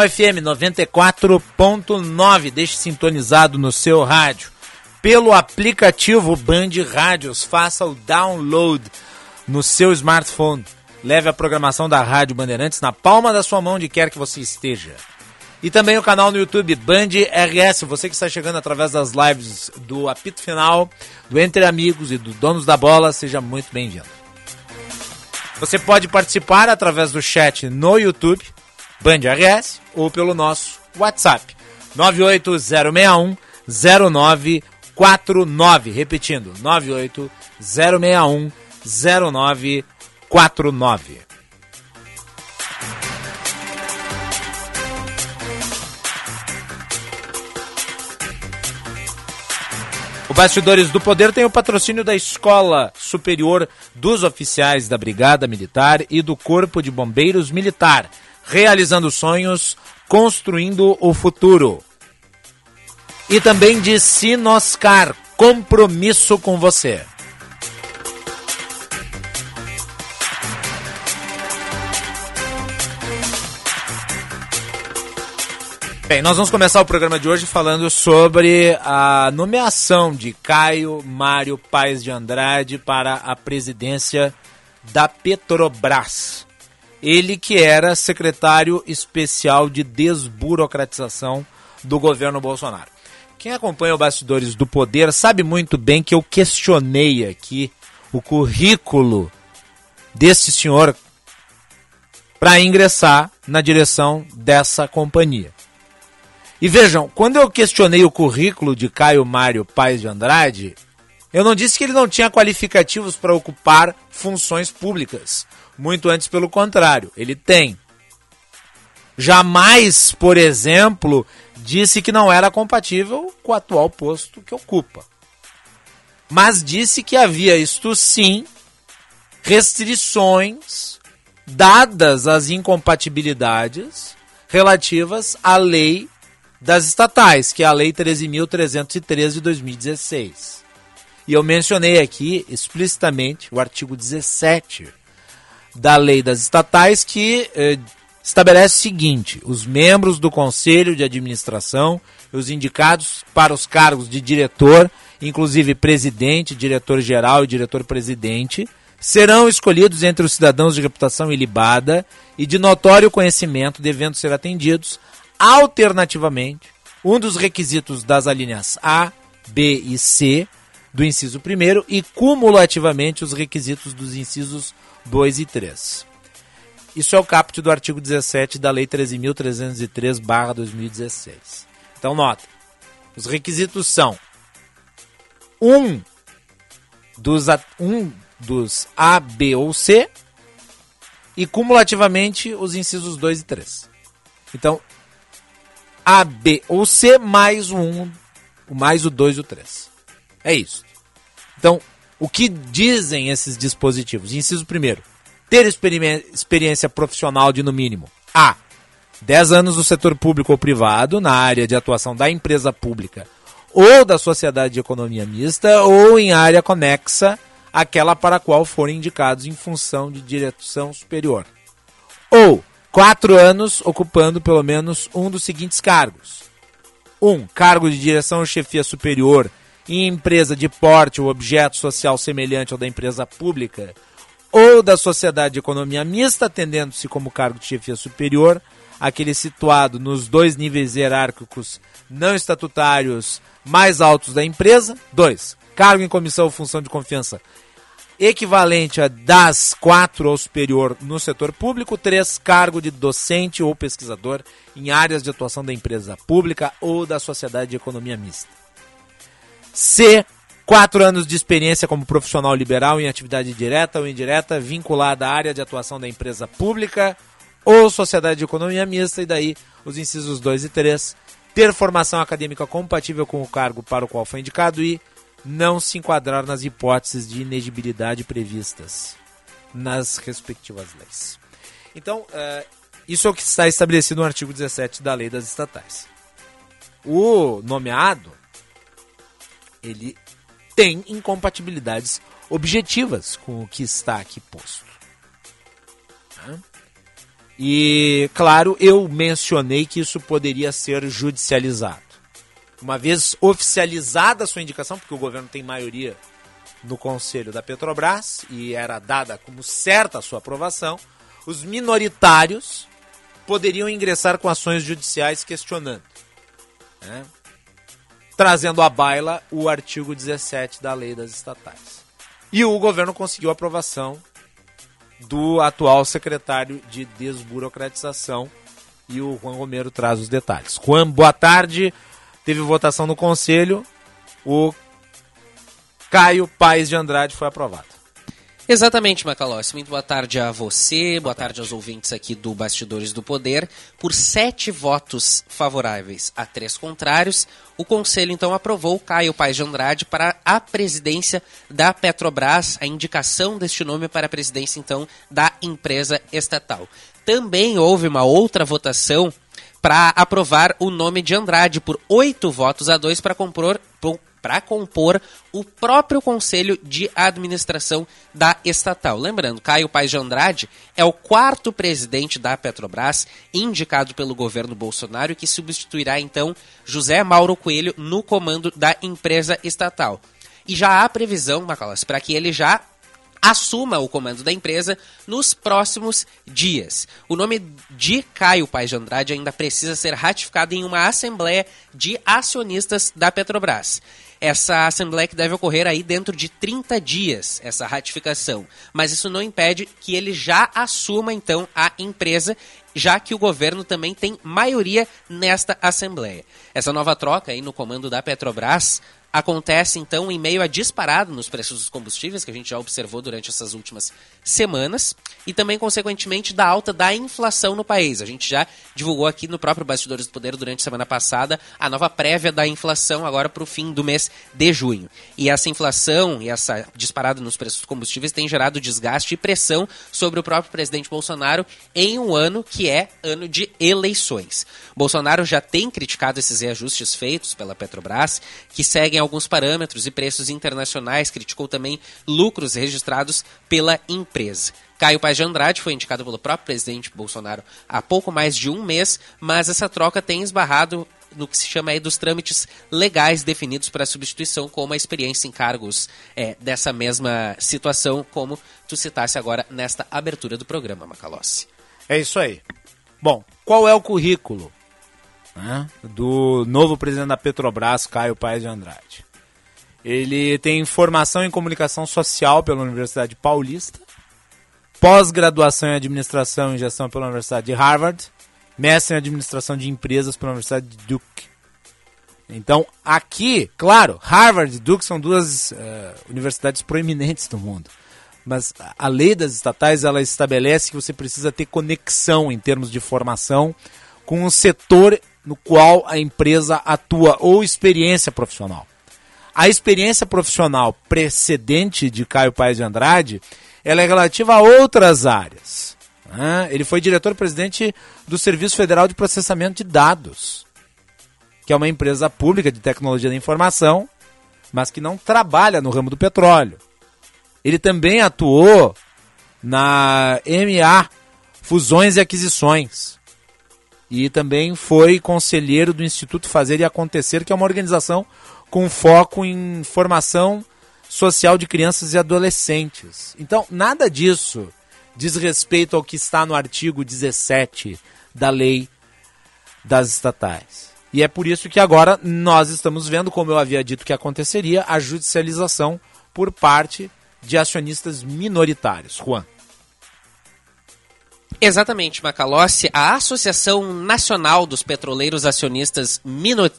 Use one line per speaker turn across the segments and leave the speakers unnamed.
FM 94.9, deixe sintonizado no seu rádio. Pelo aplicativo Band Rádios, faça o download no seu smartphone. Leve a programação da Rádio Bandeirantes na palma da sua mão, onde quer que você esteja. E também o canal no YouTube Band RS. Você que está chegando através das lives do Apito Final, do Entre Amigos e do Donos da Bola, seja muito bem-vindo. Você pode participar através do chat no YouTube Band RS ou pelo nosso WhatsApp 98061 0949. Repetindo, 98061 0949. O Bastidores do Poder tem o patrocínio da Escola Superior dos Oficiais da Brigada Militar e do Corpo de Bombeiros Militar realizando sonhos, construindo o futuro. E também de Sinoscar, compromisso com você. Bem, nós vamos começar o programa de hoje falando sobre a nomeação de Caio Mário Paes de Andrade para a presidência da Petrobras. Ele que era secretário especial de desburocratização do governo Bolsonaro. Quem acompanha o Bastidores do Poder sabe muito bem que eu questionei aqui o currículo desse senhor para ingressar na direção dessa companhia. E vejam, quando eu questionei o currículo de Caio Mário Paes de Andrade, eu não disse que ele não tinha qualificativos para ocupar funções públicas. Muito antes, pelo contrário, ele tem. Jamais, por exemplo, disse que não era compatível com o atual posto que ocupa. Mas disse que havia, isto sim, restrições dadas às incompatibilidades relativas à lei das estatais, que é a Lei 13.313 de 2016. E eu mencionei aqui explicitamente o artigo 17 da lei das estatais que eh, estabelece o seguinte: os membros do conselho de administração, os indicados para os cargos de diretor, inclusive presidente, diretor-geral e diretor-presidente, serão escolhidos entre os cidadãos de reputação ilibada e de notório conhecimento, devendo ser atendidos, alternativamente, um dos requisitos das alíneas A, B e C do inciso 1 e cumulativamente os requisitos dos incisos 2 e 3. Isso é o caput do artigo 17 da Lei 13.303-2016. Então, nota: os requisitos são um dos, um dos A, B ou C e cumulativamente os incisos 2 e 3. Então, A, B ou C mais o 1, mais o 2 e o 3. É isso. Então, o que dizem esses dispositivos? Inciso primeiro, ter experiência profissional de no mínimo A. 10 anos no setor público ou privado, na área de atuação da empresa pública ou da sociedade de economia mista, ou em área conexa àquela para a qual forem indicados em função de direção superior. Ou quatro anos ocupando pelo menos um dos seguintes cargos: 1. Um, cargo de direção ou chefia superior em empresa de porte ou objeto social semelhante ao da empresa pública ou da sociedade de economia mista, atendendo-se como cargo de chefia superior, aquele situado nos dois níveis hierárquicos não estatutários mais altos da empresa. 2. Cargo em comissão ou função de confiança equivalente a das quatro ou superior no setor público. 3. Cargo de docente ou pesquisador em áreas de atuação da empresa pública ou da sociedade de economia mista. C. Quatro anos de experiência como profissional liberal em atividade direta ou indireta vinculada à área de atuação da empresa pública ou sociedade de economia mista, e daí os incisos 2 e 3. Ter formação acadêmica compatível com o cargo para o qual foi indicado e não se enquadrar nas hipóteses de inegibilidade previstas nas respectivas leis. Então, uh, isso é o que está estabelecido no artigo 17 da Lei das Estatais. O nomeado ele tem incompatibilidades objetivas com o que está aqui posto. E, claro, eu mencionei que isso poderia ser judicializado. Uma vez oficializada a sua indicação, porque o governo tem maioria no conselho da Petrobras e era dada como certa a sua aprovação, os minoritários poderiam ingressar com ações judiciais questionando, né? Trazendo à baila o artigo 17 da lei das estatais. E o governo conseguiu a aprovação do atual secretário de desburocratização e o Juan Romero traz os detalhes. Juan, boa tarde. Teve votação no conselho. O Caio Paes de Andrade foi aprovado.
Exatamente, Macalossi. Muito boa tarde a você, boa tarde aos ouvintes aqui do Bastidores do Poder. Por sete votos favoráveis a três contrários, o Conselho então aprovou Caio Paes de Andrade para a presidência da Petrobras, a indicação deste nome para a presidência então da empresa estatal. Também houve uma outra votação para aprovar o nome de Andrade por oito votos a dois para compor, para compor o próprio conselho de administração da estatal. Lembrando, Caio Paes de Andrade é o quarto presidente da Petrobras, indicado pelo governo Bolsonaro, que substituirá então José Mauro Coelho no comando da empresa estatal. E já há previsão, Macalas, para que ele já assuma o comando da empresa nos próximos dias. O nome de Caio Paes de Andrade ainda precisa ser ratificado em uma assembleia de acionistas da Petrobras essa assembleia que deve ocorrer aí dentro de 30 dias, essa ratificação. Mas isso não impede que ele já assuma então a empresa, já que o governo também tem maioria nesta assembleia. Essa nova troca aí no comando da Petrobras acontece então em meio a disparado nos preços dos combustíveis, que a gente já observou durante essas últimas semanas, e também, consequentemente, da alta da inflação no país. A gente já divulgou aqui no próprio Bastidores do Poder durante a semana passada a nova prévia da inflação agora para o fim do mês de junho. E essa inflação e essa disparada nos preços dos combustíveis tem gerado desgaste e pressão sobre o próprio presidente Bolsonaro em um ano que é ano de eleições. Bolsonaro já tem criticado esses reajustes feitos pela Petrobras, que seguem em alguns parâmetros e preços internacionais, criticou também lucros registrados pela empresa. Caio Paz de Andrade foi indicado pelo próprio presidente Bolsonaro há pouco mais de um mês, mas essa troca tem esbarrado no que se chama aí dos trâmites legais definidos para a substituição, como a experiência em cargos é, dessa mesma situação, como tu citasse agora nesta abertura do programa, Macalossi.
É isso aí. Bom, qual é o currículo né, do novo presidente da Petrobras, Caio Paes de Andrade. Ele tem formação em comunicação social pela Universidade Paulista, pós-graduação em administração e gestão pela Universidade de Harvard, mestre em administração de empresas pela Universidade de Duke. Então, aqui, claro, Harvard e Duke são duas uh, universidades proeminentes do mundo. Mas a lei das estatais ela estabelece que você precisa ter conexão em termos de formação com o setor no qual a empresa atua ou experiência profissional. A experiência profissional precedente de Caio Paes de Andrade, ela é relativa a outras áreas. Né? Ele foi diretor-presidente do Serviço Federal de Processamento de Dados, que é uma empresa pública de tecnologia da informação, mas que não trabalha no ramo do petróleo. Ele também atuou na MA Fusões e Aquisições, e também foi conselheiro do Instituto Fazer e Acontecer, que é uma organização com foco em formação social de crianças e adolescentes. Então, nada disso diz respeito ao que está no artigo 17 da lei das estatais. E é por isso que agora nós estamos vendo, como eu havia dito que aconteceria, a judicialização por parte de acionistas minoritários. Juan.
Exatamente, Macalossi. A Associação Nacional dos Petroleiros Acionistas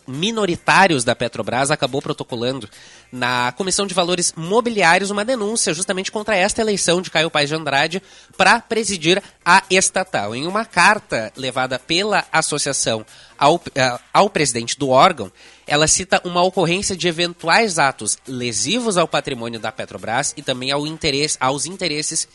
Minoritários da Petrobras acabou protocolando na Comissão de Valores Mobiliários uma denúncia justamente contra esta eleição de Caio Paes de Andrade para presidir a estatal. Em uma carta levada pela associação ao, eh, ao presidente do órgão, ela cita uma ocorrência de eventuais atos lesivos ao patrimônio da Petrobras e também ao interesse, aos interesses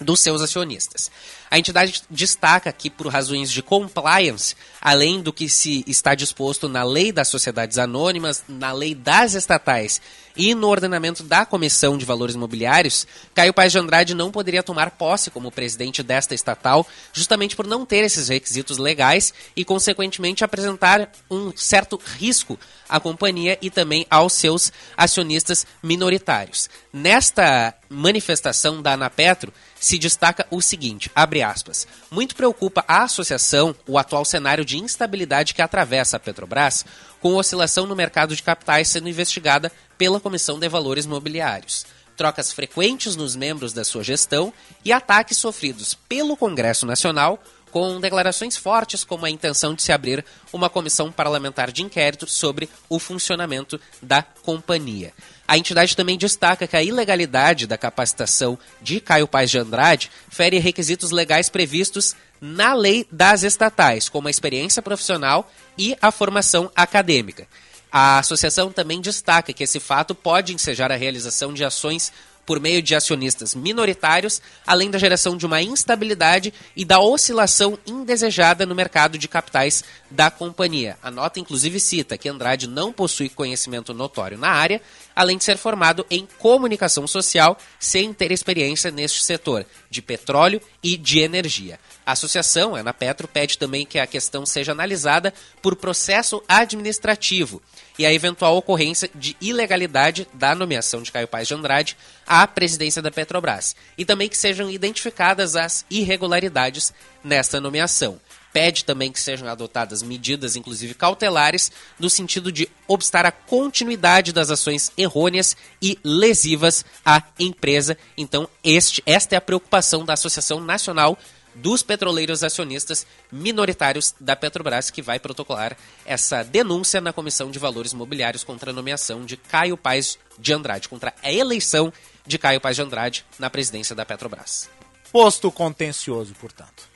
dos seus acionistas. A entidade destaca que, por razões de compliance, além do que se está disposto na lei das sociedades anônimas, na lei das estatais e no ordenamento da Comissão de Valores Imobiliários, Caio Paes de Andrade não poderia tomar posse como presidente desta estatal, justamente por não ter esses requisitos legais e, consequentemente, apresentar um certo risco à companhia e também aos seus acionistas minoritários. Nesta manifestação da Anapetro, se destaca o seguinte, abre aspas, muito preocupa a associação o atual cenário de instabilidade que atravessa a Petrobras, com oscilação no mercado de capitais sendo investigada pela Comissão de Valores Mobiliários, trocas frequentes nos membros da sua gestão e ataques sofridos pelo Congresso Nacional com declarações fortes como a intenção de se abrir uma comissão parlamentar de inquérito sobre o funcionamento da companhia. A entidade também destaca que a ilegalidade da capacitação de Caio Paes de Andrade fere requisitos legais previstos na lei das estatais, como a experiência profissional e a formação acadêmica. A associação também destaca que esse fato pode ensejar a realização de ações por meio de acionistas minoritários, além da geração de uma instabilidade e da oscilação indesejada no mercado de capitais da companhia. A nota, inclusive, cita que Andrade não possui conhecimento notório na área, além de ser formado em comunicação social, sem ter experiência neste setor de petróleo e de energia. A associação, a Petro, pede também que a questão seja analisada por processo administrativo e a eventual ocorrência de ilegalidade da nomeação de Caio Paes de Andrade à presidência da Petrobras, e também que sejam identificadas as irregularidades nesta nomeação. Pede também que sejam adotadas medidas, inclusive cautelares, no sentido de obstar a continuidade das ações errôneas e lesivas à empresa. Então, este, esta é a preocupação da Associação Nacional dos petroleiros acionistas minoritários da Petrobras, que vai protocolar essa denúncia na Comissão de Valores Mobiliários contra a nomeação de Caio Paes de Andrade, contra a eleição de Caio Paes de Andrade na presidência da Petrobras.
Posto contencioso, portanto.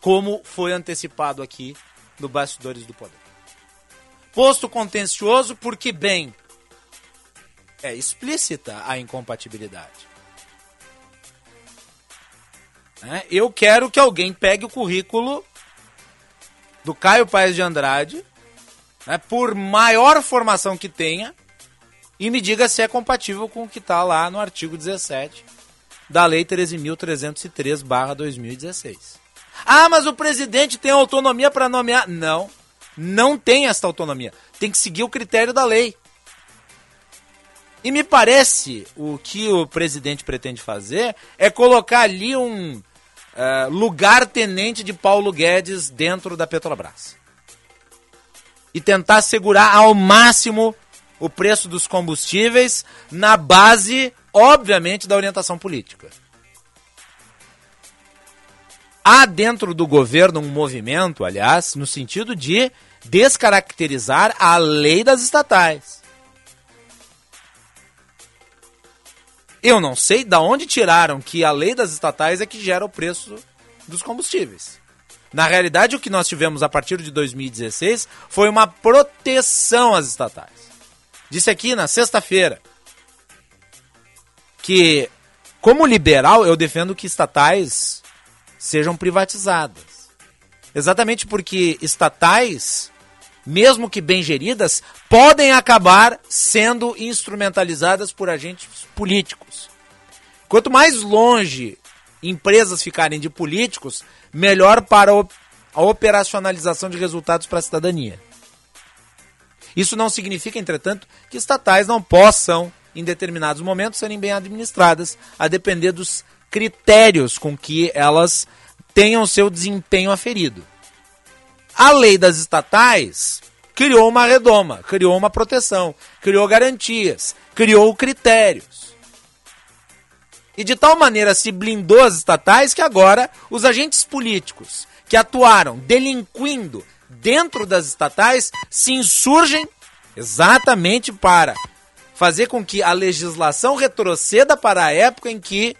Como foi antecipado aqui no Bastidores do Poder. Posto contencioso porque, bem, é explícita a incompatibilidade. Né? Eu quero que alguém pegue o currículo do Caio Paes de Andrade, né, por maior formação que tenha, e me diga se é compatível com o que está lá no artigo 17 da Lei 13.303-2016. Ah, mas o presidente tem autonomia para nomear. Não, não tem essa autonomia. Tem que seguir o critério da lei. E me parece o que o presidente pretende fazer é colocar ali um uh, lugar-tenente de Paulo Guedes dentro da Petrobras. E tentar segurar ao máximo o preço dos combustíveis na base, obviamente, da orientação política. Há dentro do governo um movimento, aliás, no sentido de descaracterizar a lei das estatais. Eu não sei da onde tiraram que a lei das estatais é que gera o preço dos combustíveis. Na realidade, o que nós tivemos a partir de 2016 foi uma proteção às estatais. Disse aqui na sexta-feira que, como liberal, eu defendo que estatais sejam privatizadas. Exatamente porque estatais mesmo que bem geridas, podem acabar sendo instrumentalizadas por agentes políticos. Quanto mais longe empresas ficarem de políticos, melhor para a operacionalização de resultados para a cidadania. Isso não significa, entretanto, que estatais não possam, em determinados momentos, serem bem administradas, a depender dos critérios com que elas tenham seu desempenho aferido. A lei das estatais criou uma redoma, criou uma proteção, criou garantias, criou critérios. E de tal maneira se blindou as estatais que agora os agentes políticos que atuaram delinquindo dentro das estatais se insurgem exatamente para fazer com que a legislação retroceda para a época em que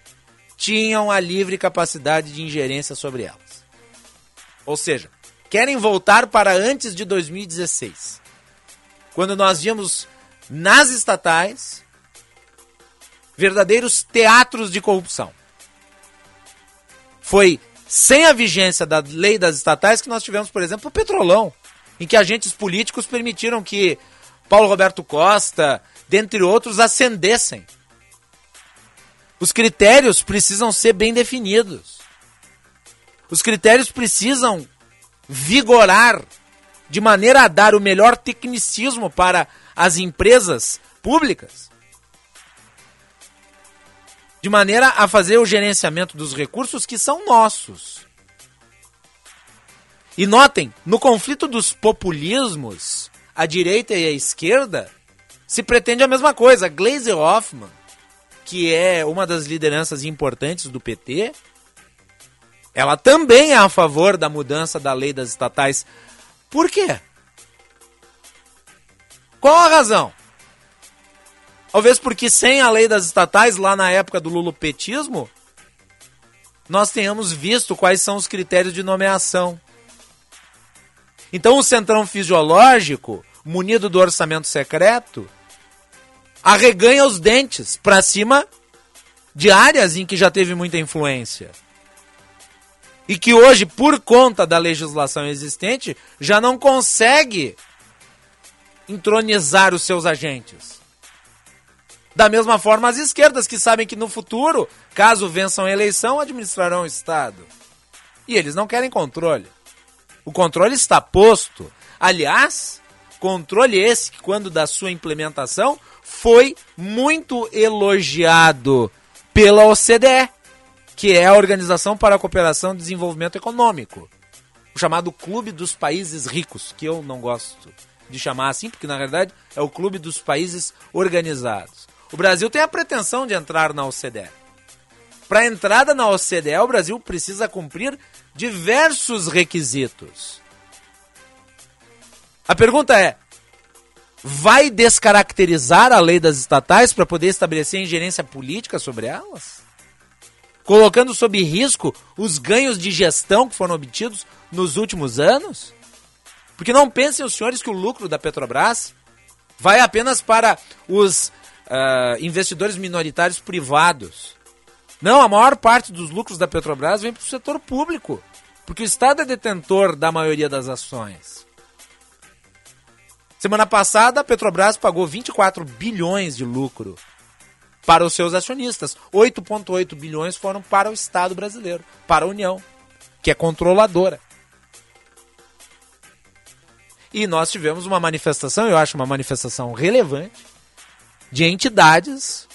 tinham a livre capacidade de ingerência sobre elas. Ou seja, querem voltar para antes de 2016. Quando nós víamos nas estatais verdadeiros teatros de corrupção. Foi sem a vigência da lei das estatais que nós tivemos, por exemplo, o Petrolão, em que agentes políticos permitiram que Paulo Roberto Costa, dentre outros, ascendessem. Os critérios precisam ser bem definidos. Os critérios precisam vigorar de maneira a dar o melhor tecnicismo para as empresas públicas, de maneira a fazer o gerenciamento dos recursos que são nossos. E notem, no conflito dos populismos, a direita e a esquerda, se pretende a mesma coisa. Glaze Hoffman, que é uma das lideranças importantes do PT, ela também é a favor da mudança da lei das estatais. Por quê? Qual a razão? Talvez porque sem a lei das estatais, lá na época do lulopetismo, nós tenhamos visto quais são os critérios de nomeação. Então o centrão fisiológico, munido do orçamento secreto, arreganha os dentes para cima de áreas em que já teve muita influência. E que hoje, por conta da legislação existente, já não consegue entronizar os seus agentes. Da mesma forma, as esquerdas que sabem que no futuro, caso vençam a eleição, administrarão o Estado. E eles não querem controle. O controle está posto. Aliás, controle esse que, quando da sua implementação, foi muito elogiado pela OCDE, que é a Organização para a Cooperação e Desenvolvimento Econômico, o chamado Clube dos Países Ricos, que eu não gosto de chamar assim, porque na verdade é o Clube dos Países Organizados. O Brasil tem a pretensão de entrar na OCDE. Para a entrada na OCDE, o Brasil precisa cumprir diversos requisitos. A pergunta é: vai descaracterizar a lei das estatais para poder estabelecer ingerência política sobre elas? Colocando sob risco os ganhos de gestão que foram obtidos nos últimos anos? Porque não pensem os senhores que o lucro da Petrobras vai apenas para os uh, investidores minoritários privados. Não, a maior parte dos lucros da Petrobras vem para o setor público, porque o Estado é detentor da maioria das ações. Semana passada, a Petrobras pagou 24 bilhões de lucro para os seus acionistas. 8,8 bilhões foram para o Estado brasileiro, para a União, que é controladora. E nós tivemos uma manifestação, eu acho uma manifestação relevante, de entidades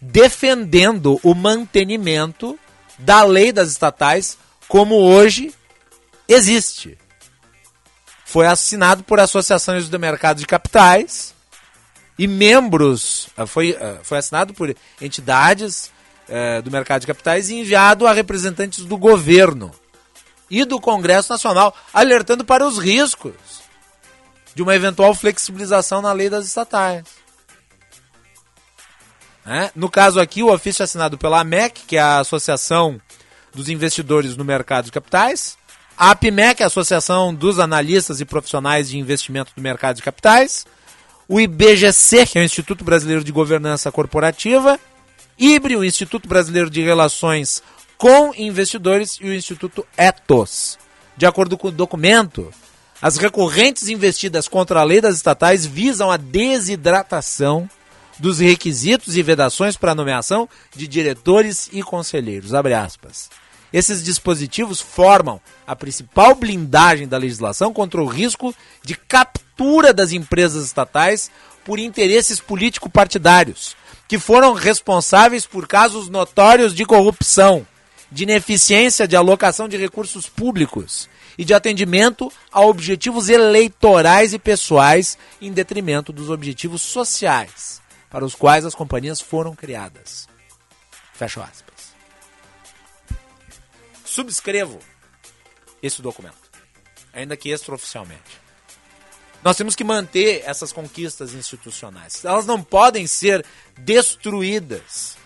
defendendo o mantenimento da lei das estatais como hoje existe. Foi assinado por associações do mercado de capitais e membros, ah, foi, ah, foi assinado por entidades eh, do mercado de capitais e enviado a representantes do governo e do Congresso Nacional, alertando para os riscos de uma eventual flexibilização na lei das estatais. É? No caso aqui, o ofício é assinado pela AMEC, que é a Associação dos Investidores no Mercado de Capitais, a APMEC, a Associação dos Analistas e Profissionais de Investimento do Mercado de Capitais, o IBGC, que é o Instituto Brasileiro de Governança Corporativa, IBRE, o Instituto Brasileiro de Relações com Investidores e o Instituto Ethos. De acordo com o documento, as recorrentes investidas contra a lei das estatais visam a desidratação dos requisitos e vedações para a nomeação de diretores e conselheiros. Esses dispositivos formam a principal blindagem da legislação contra o risco de captura das empresas estatais por interesses político-partidários, que foram responsáveis por casos notórios de corrupção, de ineficiência de alocação de recursos públicos e de atendimento a objetivos eleitorais e pessoais em detrimento dos objetivos sociais para os quais as companhias foram criadas. Fecha aspas. Subscrevo esse documento, ainda que extraoficialmente. Nós temos que manter essas conquistas institucionais. Elas não podem ser destruídas,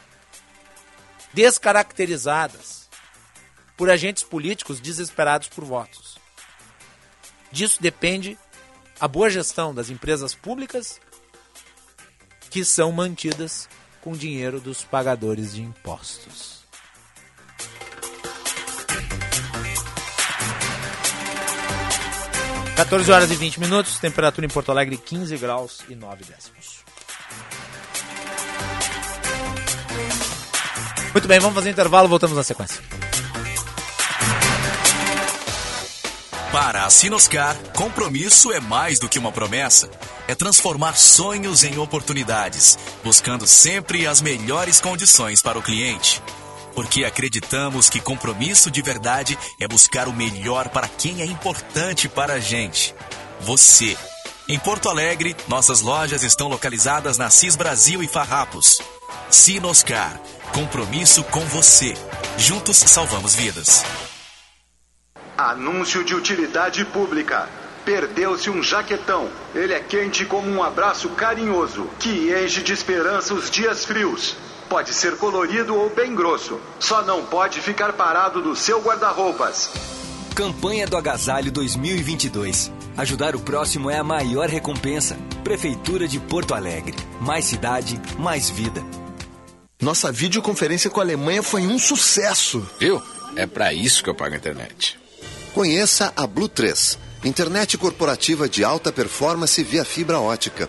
descaracterizadas por agentes políticos desesperados por votos. Disso depende a boa gestão das empresas públicas que são mantidas com dinheiro dos pagadores de impostos. 14 horas e 20 minutos, temperatura em Porto Alegre 15 graus e 9 décimos. Muito bem, vamos fazer um intervalo, voltamos na sequência.
Para a Sinoscar, compromisso é mais do que uma promessa. É transformar sonhos em oportunidades, buscando sempre as melhores condições para o cliente. Porque acreditamos que compromisso de verdade é buscar o melhor para quem é importante para a gente. Você. Em Porto Alegre, nossas lojas estão localizadas na CIS Brasil e Farrapos. Sinoscar. Compromisso com você. Juntos salvamos vidas.
Anúncio de utilidade pública. Perdeu-se um jaquetão. Ele é quente como um abraço carinhoso, que enche de esperança os dias frios. Pode ser colorido ou bem grosso. Só não pode ficar parado no seu guarda-roupas.
Campanha do Agasalho 2022. Ajudar o próximo é a maior recompensa. Prefeitura de Porto Alegre. Mais cidade, mais vida.
Nossa videoconferência com a Alemanha foi um sucesso.
Viu? É para isso que eu pago a internet.
Conheça a Blue 3, internet corporativa de alta performance via fibra ótica,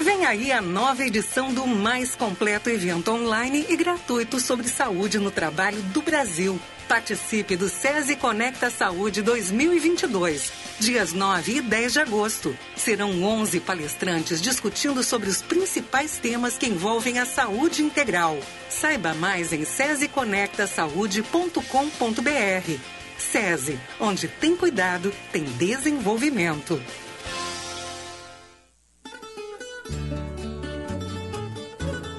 Vem aí a nova edição do mais completo evento online e gratuito sobre saúde no trabalho do Brasil. Participe do SESI Conecta Saúde 2022, dias 9 e 10 de agosto. Serão 11 palestrantes discutindo sobre os principais temas que envolvem a saúde integral. Saiba mais em seseconectasaude.com.br. SESI, onde tem cuidado, tem desenvolvimento.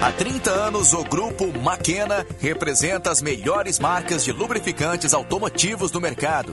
Há 30 anos, o grupo Maquena representa as melhores marcas de lubrificantes automotivos do mercado,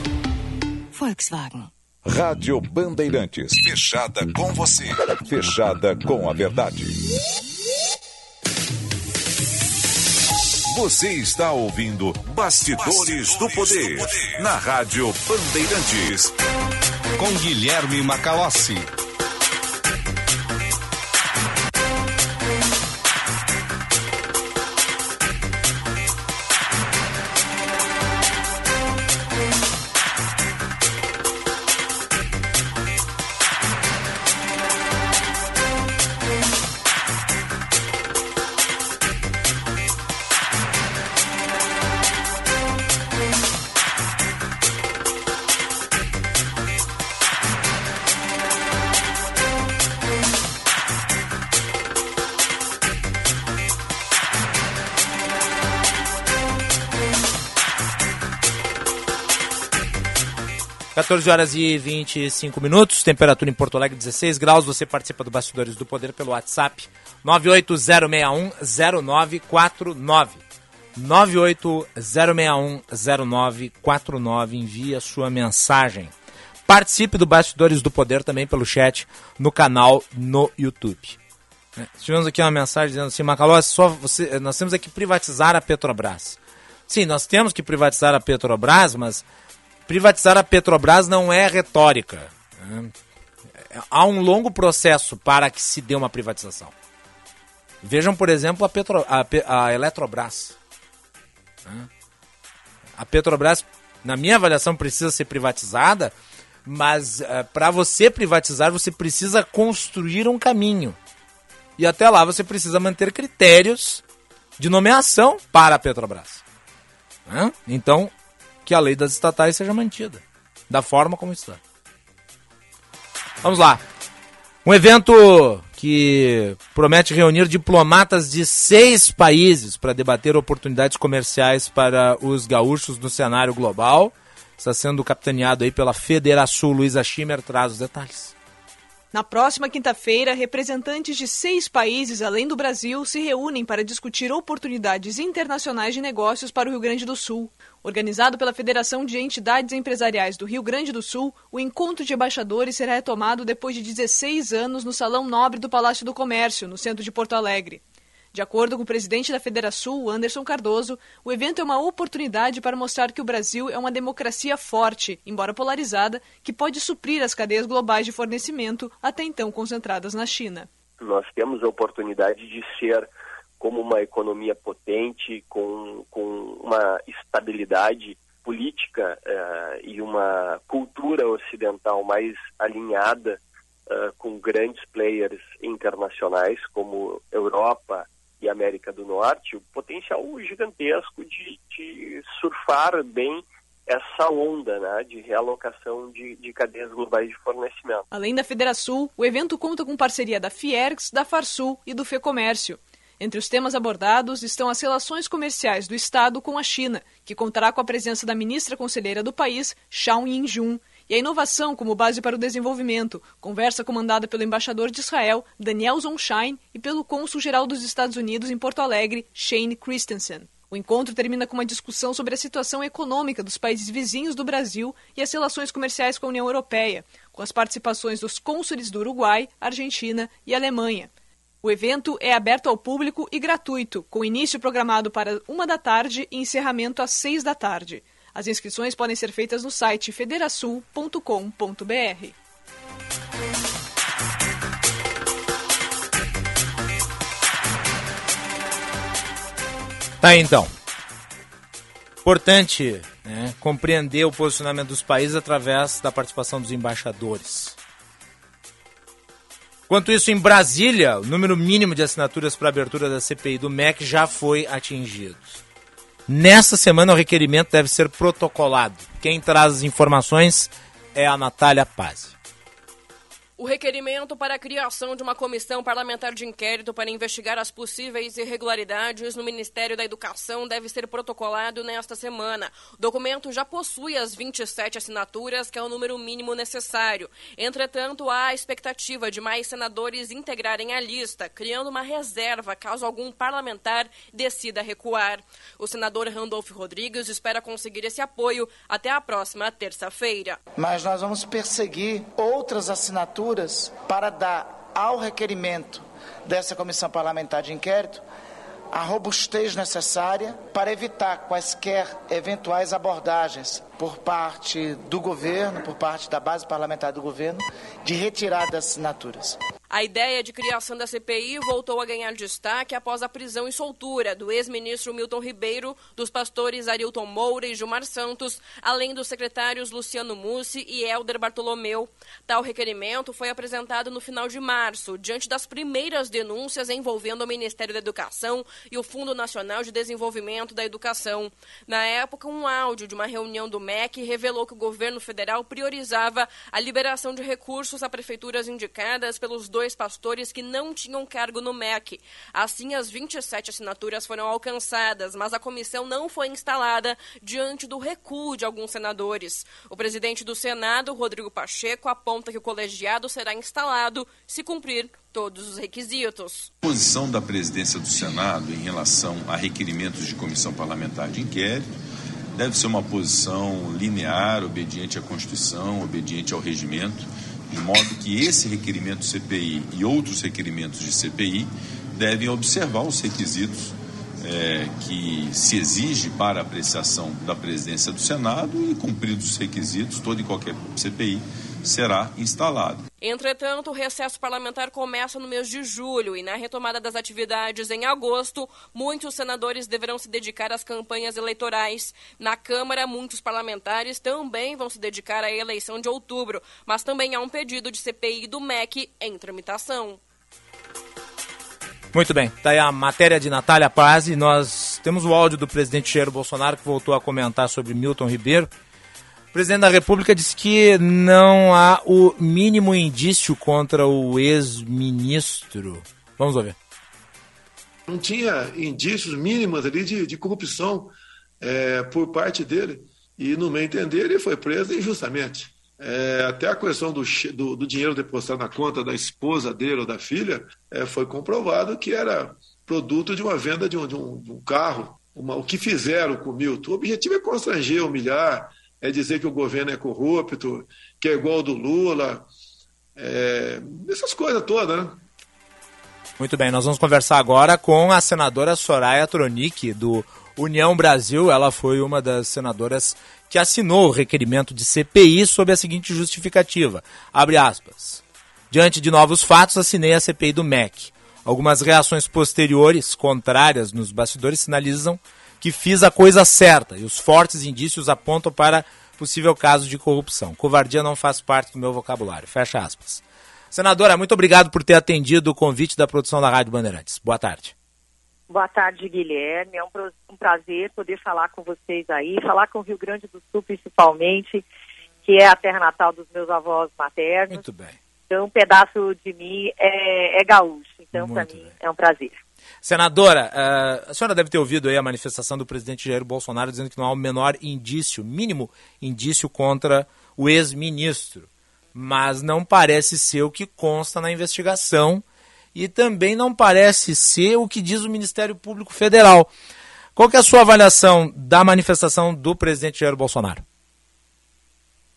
Volkswagen.
Rádio Bandeirantes. Fechada com você. Fechada com a verdade. Você está ouvindo Bastidores, Bastidores do, poder, do Poder na Rádio Bandeirantes. Com Guilherme Macalossi.
14 horas e 25 minutos, temperatura em Porto Alegre 16 graus. Você participa do Bastidores do Poder pelo WhatsApp 980610949. 980610949. Envie a sua mensagem. Participe do Bastidores do Poder também pelo chat no canal no YouTube. É, tivemos aqui uma mensagem dizendo assim, Macalós, só você, nós temos que privatizar a Petrobras. Sim, nós temos que privatizar a Petrobras, mas privatizar a Petrobras não é retórica. Há um longo processo para que se dê uma privatização. Vejam, por exemplo, a, Petro, a, a Eletrobras. A Petrobras, na minha avaliação, precisa ser privatizada, mas uh, para você privatizar, você precisa construir um caminho. E até lá você precisa manter critérios de nomeação para a Petrobras. Então, que a lei das estatais seja mantida, da forma como está. Vamos lá. Um evento que promete reunir diplomatas de seis países para debater oportunidades comerciais para os gaúchos no cenário global. Está sendo capitaneado aí pela Federação Luiza Schimmer, traz os detalhes.
Na próxima quinta-feira, representantes de seis países além do Brasil se reúnem para discutir oportunidades internacionais de negócios para o Rio Grande do Sul. Organizado pela Federação de Entidades Empresariais do Rio Grande do Sul, o encontro de embaixadores será retomado depois de 16 anos no Salão Nobre do Palácio do Comércio, no centro de Porto Alegre. De acordo com o presidente da Federação, Anderson Cardoso, o evento é uma oportunidade para mostrar que o Brasil é uma democracia forte, embora polarizada, que pode suprir as cadeias globais de fornecimento até então concentradas na China.
Nós temos a oportunidade de ser como uma economia potente, com, com uma estabilidade política uh, e uma cultura ocidental mais alinhada uh, com grandes players internacionais como Europa, e América do Norte, o potencial gigantesco de, de surfar bem essa onda né, de realocação de, de, cadeias globais de fornecimento.
Além da Federação, o evento conta com parceria da Fiergs, da Farsul e do FEComércio. Entre os temas abordados estão as relações comerciais do Estado com a China, que contará com a presença da ministra conselheira do país, Shao Yinjun, e a inovação como base para o desenvolvimento, conversa comandada pelo embaixador de Israel, Daniel Zonshine, e pelo cônsul-geral dos Estados Unidos em Porto Alegre, Shane Christensen. O encontro termina com uma discussão sobre a situação econômica dos países vizinhos do Brasil e as relações comerciais com a União Europeia, com as participações dos cônsules do Uruguai, Argentina e Alemanha. O evento é aberto ao público e gratuito, com início programado para uma da tarde e encerramento às seis da tarde. As inscrições podem ser feitas no site federasul.com.br.
Tá então. Importante né, compreender o posicionamento dos países através da participação dos embaixadores. Enquanto isso, em Brasília, o número mínimo de assinaturas para abertura da CPI do MEC já foi atingido. Nessa semana o requerimento deve ser protocolado. Quem traz as informações é a Natália Paz.
O requerimento para a criação de uma comissão parlamentar de inquérito para investigar as possíveis irregularidades no Ministério da Educação deve ser protocolado nesta semana. O documento já possui as 27 assinaturas, que é o número mínimo necessário. Entretanto, há a expectativa de mais senadores integrarem a lista, criando uma reserva caso algum parlamentar decida recuar. O senador Randolph Rodrigues espera conseguir esse apoio até a próxima terça-feira.
Mas nós vamos perseguir outras assinaturas para dar ao requerimento dessa comissão parlamentar de inquérito a robustez necessária para evitar quaisquer eventuais abordagens por parte do governo, por parte da base parlamentar do governo, de retirada das assinaturas.
A ideia de criação da CPI voltou a ganhar destaque após a prisão e soltura do ex-ministro Milton Ribeiro, dos pastores Arilton Moura e Gilmar Santos, além dos secretários Luciano Mussi e Helder Bartolomeu. Tal requerimento foi apresentado no final de março, diante das primeiras denúncias envolvendo o Ministério da Educação e o Fundo Nacional de Desenvolvimento da Educação. Na época, um áudio de uma reunião do MEC revelou que o governo federal priorizava a liberação de recursos a prefeituras indicadas pelos dois dois pastores que não tinham cargo no MEC. Assim, as 27 assinaturas foram alcançadas, mas a comissão não foi instalada diante do recuo de alguns senadores. O presidente do Senado, Rodrigo Pacheco, aponta que o colegiado será instalado se cumprir todos os requisitos.
A posição da presidência do Senado em relação a requerimentos de comissão parlamentar de inquérito deve ser uma posição linear, obediente à Constituição, obediente ao regimento, de modo que esse requerimento CPI e outros requerimentos de CPI devem observar os requisitos é, que se exige para apreciação da presidência do Senado e, cumpridos os requisitos, todo e qualquer CPI será instalado.
Entretanto, o recesso parlamentar começa no mês de julho e, na retomada das atividades em agosto, muitos senadores deverão se dedicar às campanhas eleitorais. Na Câmara, muitos parlamentares também vão se dedicar à eleição de outubro, mas também há um pedido de CPI do MEC em tramitação.
Muito bem, tá aí a matéria de Natália Paz e nós temos o áudio do presidente Jair Bolsonaro que voltou a comentar sobre Milton Ribeiro. O presidente da República disse que não há o mínimo indício contra o ex-ministro. Vamos ouvir.
Não tinha indícios mínimos ali de, de corrupção é, por parte dele. E, no meu entender, ele foi preso injustamente. É, até a questão do, do, do, dinheiro depositado na conta da esposa dele ou da filha é, foi comprovado que era produto de uma venda de um, de um, de um carro. Uma, o que fizeram com o Milton? O objetivo é constranger, humilhar, é dizer que o governo é corrupto, que é igual ao do Lula, é, essas coisas todas, né?
Muito bem, nós vamos conversar agora com a senadora Soraya Tronic, do União Brasil. Ela foi uma das senadoras que assinou o requerimento de CPI sob a seguinte justificativa, abre aspas, diante de novos fatos assinei a CPI do MEC. Algumas reações posteriores, contrárias nos bastidores, sinalizam que fiz a coisa certa e os fortes indícios apontam para possível caso de corrupção. Covardia não faz parte do meu vocabulário. Fecha aspas. Senadora, muito obrigado por ter atendido o convite da produção da Rádio Bandeirantes. Boa tarde.
Boa tarde, Guilherme. É um prazer poder falar com vocês aí, falar com o Rio Grande do Sul principalmente, que é a terra natal dos meus avós maternos.
Muito bem.
Então, um pedaço de mim é, é gaúcho. Então, para mim, bem. é um prazer.
Senadora, uh, a senhora deve ter ouvido aí a manifestação do presidente Jair Bolsonaro dizendo que não há o menor indício, mínimo indício contra o ex-ministro. Mas não parece ser o que consta na investigação e também não parece ser o que diz o Ministério Público Federal. Qual é a sua avaliação da manifestação do presidente Jair Bolsonaro?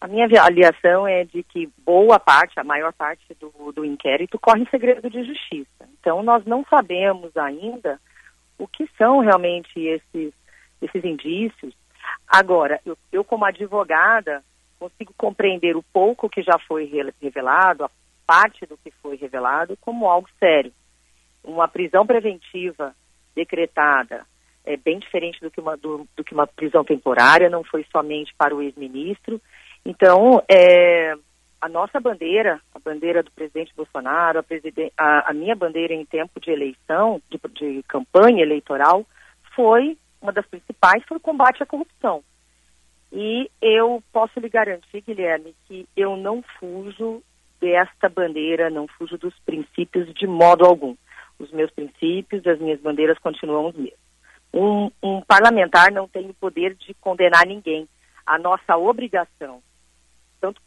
A minha avaliação é de que boa parte, a maior parte do, do inquérito corre em segredo de justiça. Então, nós não sabemos ainda o que são realmente esses, esses indícios. Agora, eu, eu, como advogada, consigo compreender o pouco que já foi revelado, a parte do que foi revelado, como algo sério. Uma prisão preventiva decretada é bem diferente do que uma, do, do que uma prisão temporária, não foi somente para o ex-ministro, então, é, a nossa bandeira, a bandeira do presidente Bolsonaro, a, a, a minha bandeira em tempo de eleição, de, de, campanha eleitoral, foi uma das principais, foi o combate à corrupção. E eu posso lhe garantir, Guilherme, que eu não fujo desta bandeira, não fujo dos princípios de modo algum. Os meus princípios, as minhas bandeiras continuam os mesmos. Um, um parlamentar não tem o poder de condenar ninguém. A nossa obrigação tanto,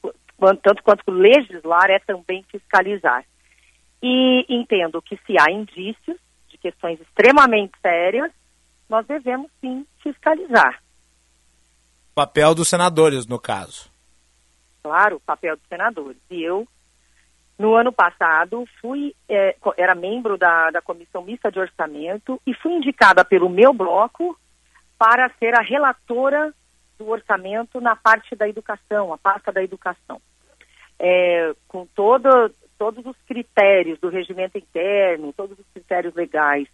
tanto quanto legislar é também fiscalizar. E entendo que se há indícios de questões extremamente sérias, nós devemos sim fiscalizar.
Papel dos senadores, no caso.
Claro, papel dos senadores. E eu, no ano passado, fui, é, era membro da, da Comissão Mista de Orçamento e fui indicada pelo meu bloco para ser a relatora do orçamento na parte da educação, a pasta da educação. É, com todo, todos os critérios do regimento interno, todos os critérios legais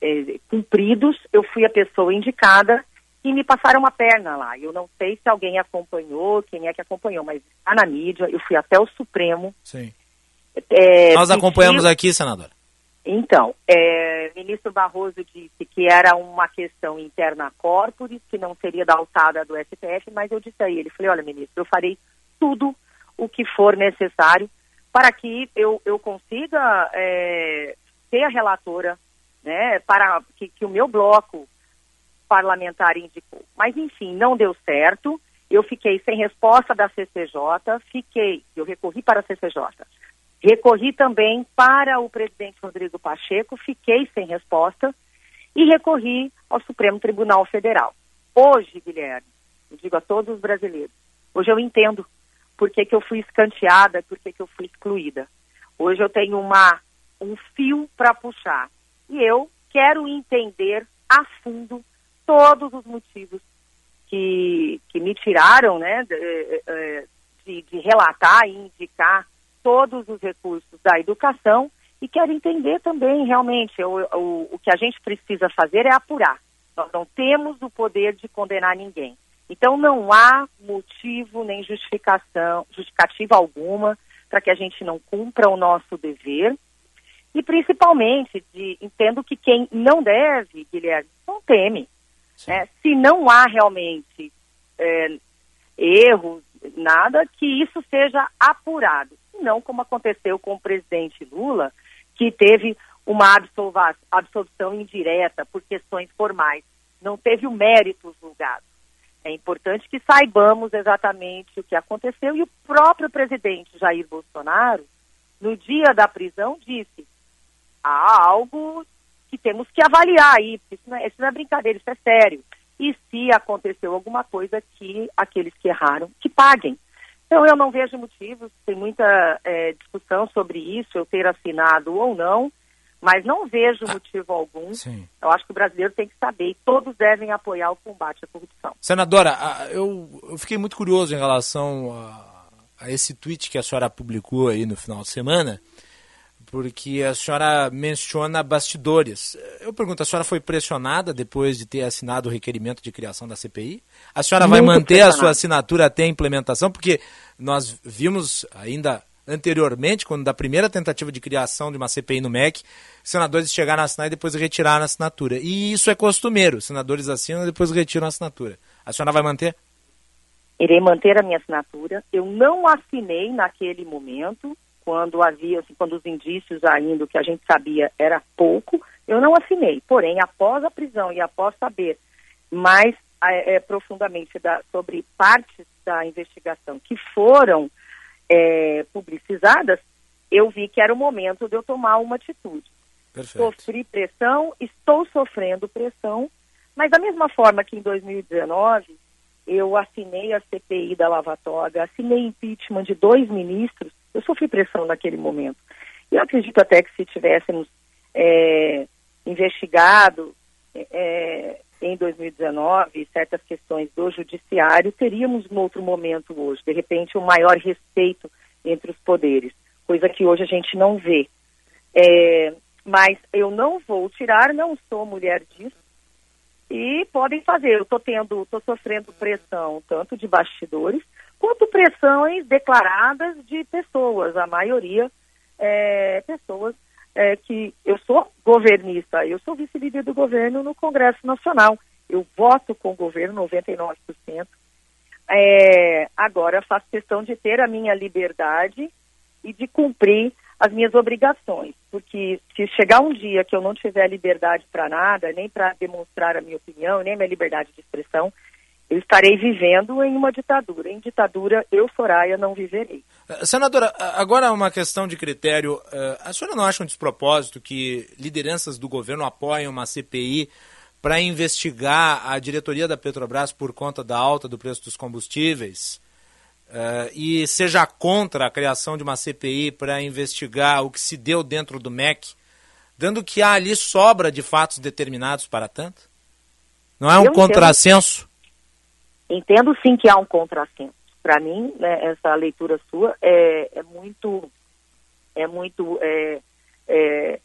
é, cumpridos, eu fui a pessoa indicada e me passaram uma perna lá. Eu não sei se alguém acompanhou, quem é que acompanhou, mas está na mídia, eu fui até o Supremo.
Sim. É, Nós acompanhamos aqui, senadora.
Então, é, ministro Barroso disse que era uma questão interna corporis, que não seria da alçada do STF, mas eu disse a ele, falei, olha, ministro, eu farei tudo o que for necessário para que eu, eu consiga é, ser a relatora, né, para que, que o meu bloco parlamentar indicou. Mas, enfim, não deu certo. Eu fiquei sem resposta da CCJ, fiquei, eu recorri para a CCJ. Recorri também para o presidente Rodrigo Pacheco, fiquei sem resposta e recorri ao Supremo Tribunal Federal. Hoje, Guilherme, eu digo a todos os brasileiros, hoje eu entendo por que, que eu fui escanteada, por que, que eu fui excluída. Hoje eu tenho uma, um fio para puxar e eu quero entender a fundo todos os motivos que, que me tiraram né, de, eh, eh, de, de relatar e indicar todos os recursos da educação e quero entender também realmente o, o, o que a gente precisa fazer é apurar. Nós não temos o poder de condenar ninguém. Então não há motivo nem justificação, justificativa alguma para que a gente não cumpra o nosso dever. E principalmente, de, entendo que quem não deve, Guilherme, não teme. Né? Se não há realmente é, erros, nada, que isso seja apurado. Não como aconteceu com o presidente Lula, que teve uma absolvição indireta por questões formais. Não teve o mérito julgado. É importante que saibamos exatamente o que aconteceu e o próprio presidente Jair Bolsonaro, no dia da prisão, disse: há algo que temos que avaliar aí, isso não, é, isso não é brincadeira, isso é sério. E se aconteceu alguma coisa que aqueles que erraram, que paguem. Então eu não vejo motivos, tem muita é, discussão sobre isso, eu ter assinado ou não, mas não vejo motivo algum.
Sim.
Eu acho que o brasileiro tem que saber e todos devem apoiar o combate à corrupção.
Senadora, eu, eu fiquei muito curioso em relação a, a esse tweet que a senhora publicou aí no final de semana porque a senhora menciona bastidores. Eu pergunto, a senhora foi pressionada depois de ter assinado o requerimento de criação da CPI? A senhora vai manter a sua assinatura até a implementação? Porque nós vimos ainda anteriormente, quando da primeira tentativa de criação de uma CPI no MEC, senadores chegaram a assinar e depois retiraram a assinatura. E isso é costumeiro, senadores assinam e depois retiram a assinatura. A senhora vai manter?
Irei manter a minha assinatura. Eu não assinei naquele momento, quando havia, assim, quando os indícios ainda, o que a gente sabia era pouco, eu não assinei. Porém, após a prisão e após saber mais é, profundamente da, sobre partes da investigação que foram é, publicizadas, eu vi que era o momento de eu tomar uma atitude.
Perfeito.
Sofri pressão, estou sofrendo pressão, mas da mesma forma que em 2019 eu assinei a CPI da Lava Toga, assinei impeachment de dois ministros, eu sofri pressão naquele momento. E eu acredito até que se tivéssemos é, investigado é, em 2019 certas questões do judiciário, teríamos um outro momento hoje. De repente, um maior respeito entre os poderes, coisa que hoje a gente não vê. É, mas eu não vou tirar, não sou mulher disso. E podem fazer. Eu estou tendo, estou sofrendo pressão tanto de bastidores quanto pressões declaradas de pessoas, a maioria é, pessoas é, que eu sou governista, eu sou vice-líder do governo no Congresso Nacional, eu voto com o governo 99%. É, agora faço questão de ter a minha liberdade e de cumprir as minhas obrigações, porque se chegar um dia que eu não tiver liberdade para nada, nem para demonstrar a minha opinião, nem a minha liberdade de expressão, eu estarei vivendo em uma ditadura. Em ditadura, eu, Soraya, não viverei.
Eh, senadora, agora uma questão de critério. Eh, a senhora não acha um despropósito que lideranças do governo apoiem uma CPI para investigar a diretoria da Petrobras por conta da alta do preço dos combustíveis? Uh, e seja contra a criação de uma CPI para investigar o que se deu dentro do MEC, dando que há ali sobra de fatos determinados para tanto? Não é um eu contrassenso?
Entendo, entendo sim que há um contrassenso. Para mim, né, essa leitura sua é, é muito, é muito é, é,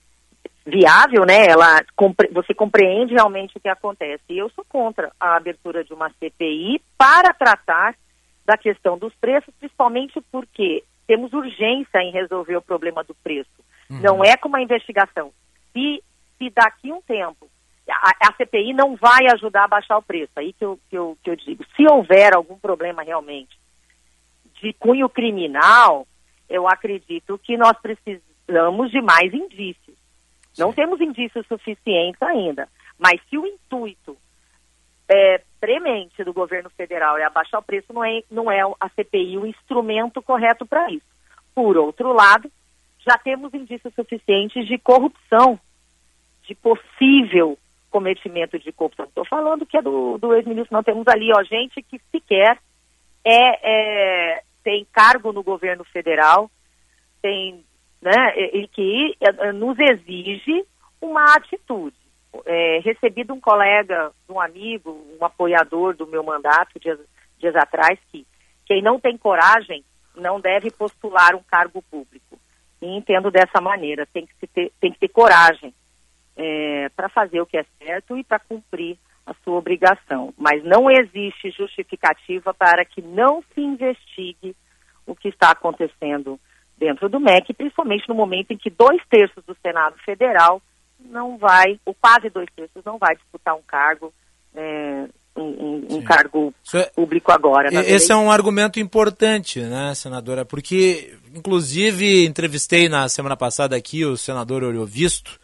viável, né? Ela, compre, você compreende realmente o que acontece. E eu sou contra a abertura de uma CPI para tratar da questão dos preços, principalmente porque temos urgência em resolver o problema do preço. Uhum. Não é como a investigação. Se, se daqui um tempo a, a, CPI não vai ajudar a baixar o preço, aí que eu, que, eu, que eu digo. Se houver algum problema realmente de cunho criminal, eu acredito que nós precisamos de mais indícios. Não temos indícios suficientes ainda, mas se o intuito é, premente do governo federal é abaixar o preço, não é, não é a CPI o instrumento correto para isso. Por outro lado, já temos indícios suficientes de corrupção, de possível cometimento de corrupção. Estou falando que é do, do ex-ministro, não temos ali ó, gente que sequer é, é, tem cargo no governo federal, tem, né, e, que é, nos exige uma atitude. É, recebi de um colega, de um amigo, um apoiador do meu mandato dias, dias atrás, que quem não tem coragem não deve postular um cargo público. E entendo dessa maneira, tem que ter, tem que ter coragem é, para fazer o que é certo e para cumprir a sua obrigação. Mas não existe justificativa para que não se investigue o que está acontecendo dentro do MEC, principalmente no momento em que dois terços do Senado Federal não vai, ou quase dois terços, não vai disputar um cargo, é, um, um cargo é, público agora.
Esse é um argumento importante, né, senadora? Porque, inclusive, entrevistei na semana passada aqui o senador Oriovisto,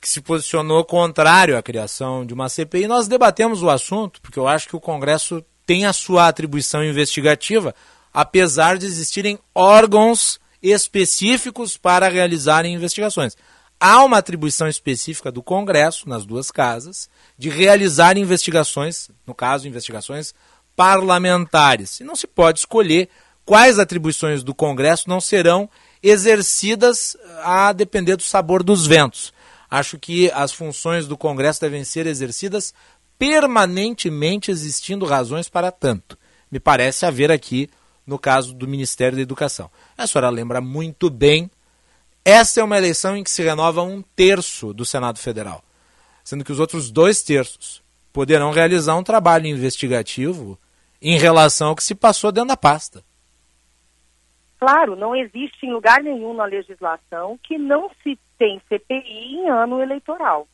que se posicionou contrário à criação de uma CPI. Nós debatemos o assunto, porque eu acho que o Congresso tem a sua atribuição investigativa, apesar de existirem órgãos específicos para realizarem investigações. Há uma atribuição específica do Congresso, nas duas casas, de realizar investigações, no caso, investigações parlamentares. E não se pode escolher quais atribuições do Congresso não serão exercidas a depender do sabor dos ventos. Acho que as funções do Congresso devem ser exercidas permanentemente, existindo razões para tanto. Me parece haver aqui no caso do Ministério da Educação. A senhora lembra muito bem, essa é uma eleição em que se renova um terço do Senado Federal, sendo que os outros dois terços poderão realizar um trabalho investigativo em relação ao que se passou dentro da pasta.
Claro, não existe em lugar nenhum na legislação que não se tem CPI em ano eleitoral.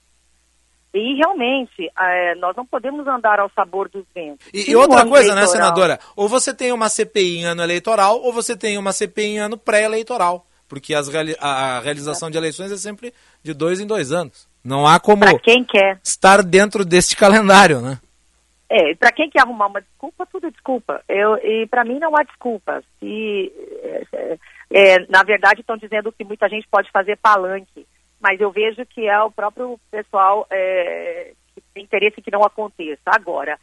E realmente, é, nós não podemos andar ao sabor dos ventos.
E, e outra coisa, né, eleitoral... né, senadora? Ou você tem uma CPI em ano eleitoral, ou você tem uma CPI em ano pré-eleitoral. Porque as, a, realização de eleições é sempre de dois em dois anos. Não há como
quem quer.
estar dentro deste calendário, né?
É, para quem quer arrumar uma desculpa, tudo é desculpa. Eu, e para mim não há desculpa. Se, é, é, na verdade, estão dizendo que muita gente pode fazer palanque mas eu vejo que é o próprio pessoal é, que tem interesse que não aconteça. Agora,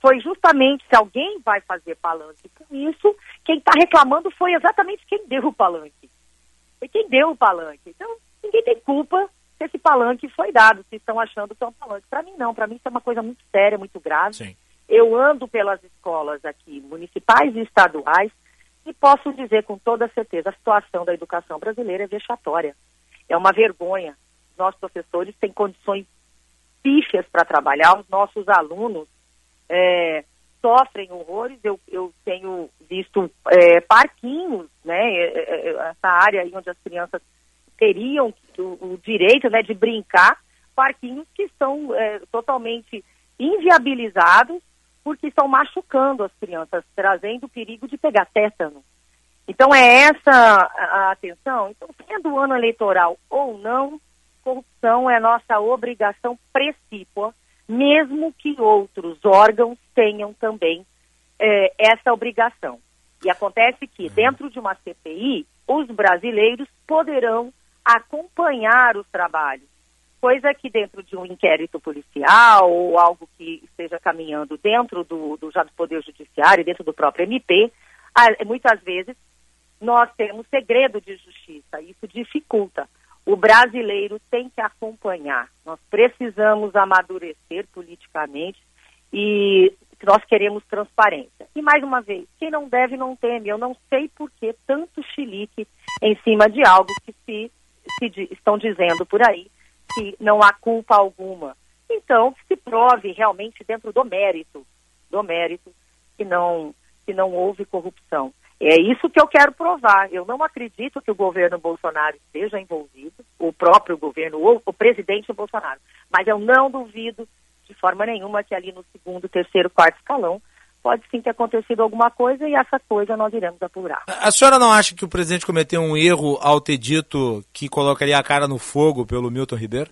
foi justamente se alguém vai fazer palanque com isso, quem está reclamando foi exatamente quem deu o palanque. Foi quem deu o palanque. Então, ninguém tem culpa se esse palanque foi dado, se estão achando que é um palanque. Para mim, não. Para mim, isso é uma coisa muito séria, muito grave. Sim. Eu ando pelas escolas aqui, municipais e estaduais, e posso dizer com toda certeza, a situação da educação brasileira é vexatória. É uma vergonha. Nossos professores têm condições pífias para trabalhar, os nossos alunos é, sofrem horrores. Eu, eu tenho visto é, parquinhos, né, é, é, é, essa área aí onde as crianças teriam o, o direito né, de brincar, parquinhos que são é, totalmente inviabilizados porque estão machucando as crianças, trazendo o perigo de pegar tétano. Então é essa a atenção. Então, sendo ano eleitoral ou não, corrupção é nossa obrigação precípua, mesmo que outros órgãos tenham também é, essa obrigação. E acontece que, uhum. dentro de uma CPI, os brasileiros poderão acompanhar os trabalhos, coisa que dentro de um inquérito policial ou algo que esteja caminhando dentro do, do já do Poder Judiciário, dentro do próprio MP, muitas vezes nós temos segredo de justiça. Isso dificulta. O brasileiro tem que acompanhar. Nós precisamos amadurecer politicamente e nós queremos transparência. E mais uma vez, quem não deve não teme. Eu não sei por que tanto chilique em cima de algo que se, se estão dizendo por aí que não há culpa alguma. Então, que se prove realmente dentro do mérito, do mérito que não que não houve corrupção. É isso que eu quero provar. Eu não acredito que o governo Bolsonaro esteja envolvido, o próprio governo ou o presidente Bolsonaro. Mas eu não duvido de forma nenhuma que ali no segundo, terceiro, quarto escalão pode sim ter acontecido alguma coisa e essa coisa nós iremos apurar.
A senhora não acha que o presidente cometeu um erro ao ter dito que colocaria a cara no fogo pelo Milton Ribeiro?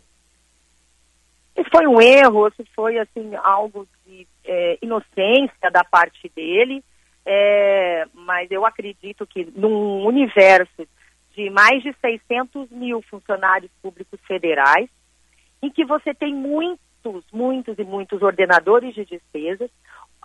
Se foi um erro, se foi assim algo de é, inocência da parte dele, é, mas eu acredito que num universo de mais de 600 mil funcionários públicos federais, em que você tem muitos, muitos e muitos ordenadores de despesas,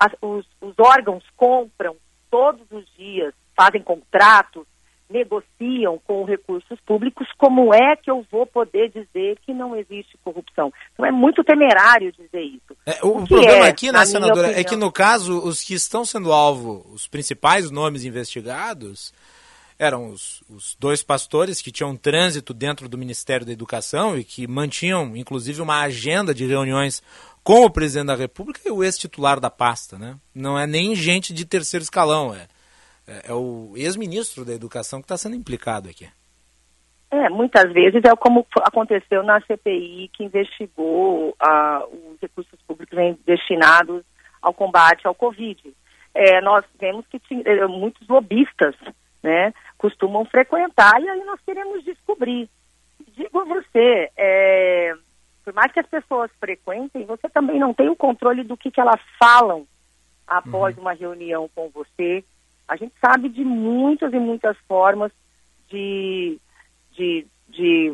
as, os, os órgãos compram todos os dias, fazem contratos, negociam com recursos públicos, como é que eu vou poder dizer que não existe corrupção? Então é muito temerário dizer isso.
É, o, o problema é, aqui, né, senadora, é que no caso, os que estão sendo alvo, os principais nomes investigados, eram os, os, dois pastores que tinham trânsito dentro do Ministério da Educação e que mantinham, inclusive, uma agenda de reuniões com o presidente da República e o ex-titular da pasta. Né? Não é nem gente de terceiro escalão, é é, é o ex-ministro da Educação que está sendo implicado aqui.
É, muitas vezes é como aconteceu na CPI que investigou ah, os recursos públicos destinados ao combate ao Covid. É, nós vemos que é, muitos lobistas né, costumam frequentar e aí nós queremos descobrir. Digo a você, é, por mais que as pessoas frequentem, você também não tem o controle do que, que elas falam após uhum. uma reunião com você, a gente sabe de muitas e muitas formas de, de, de,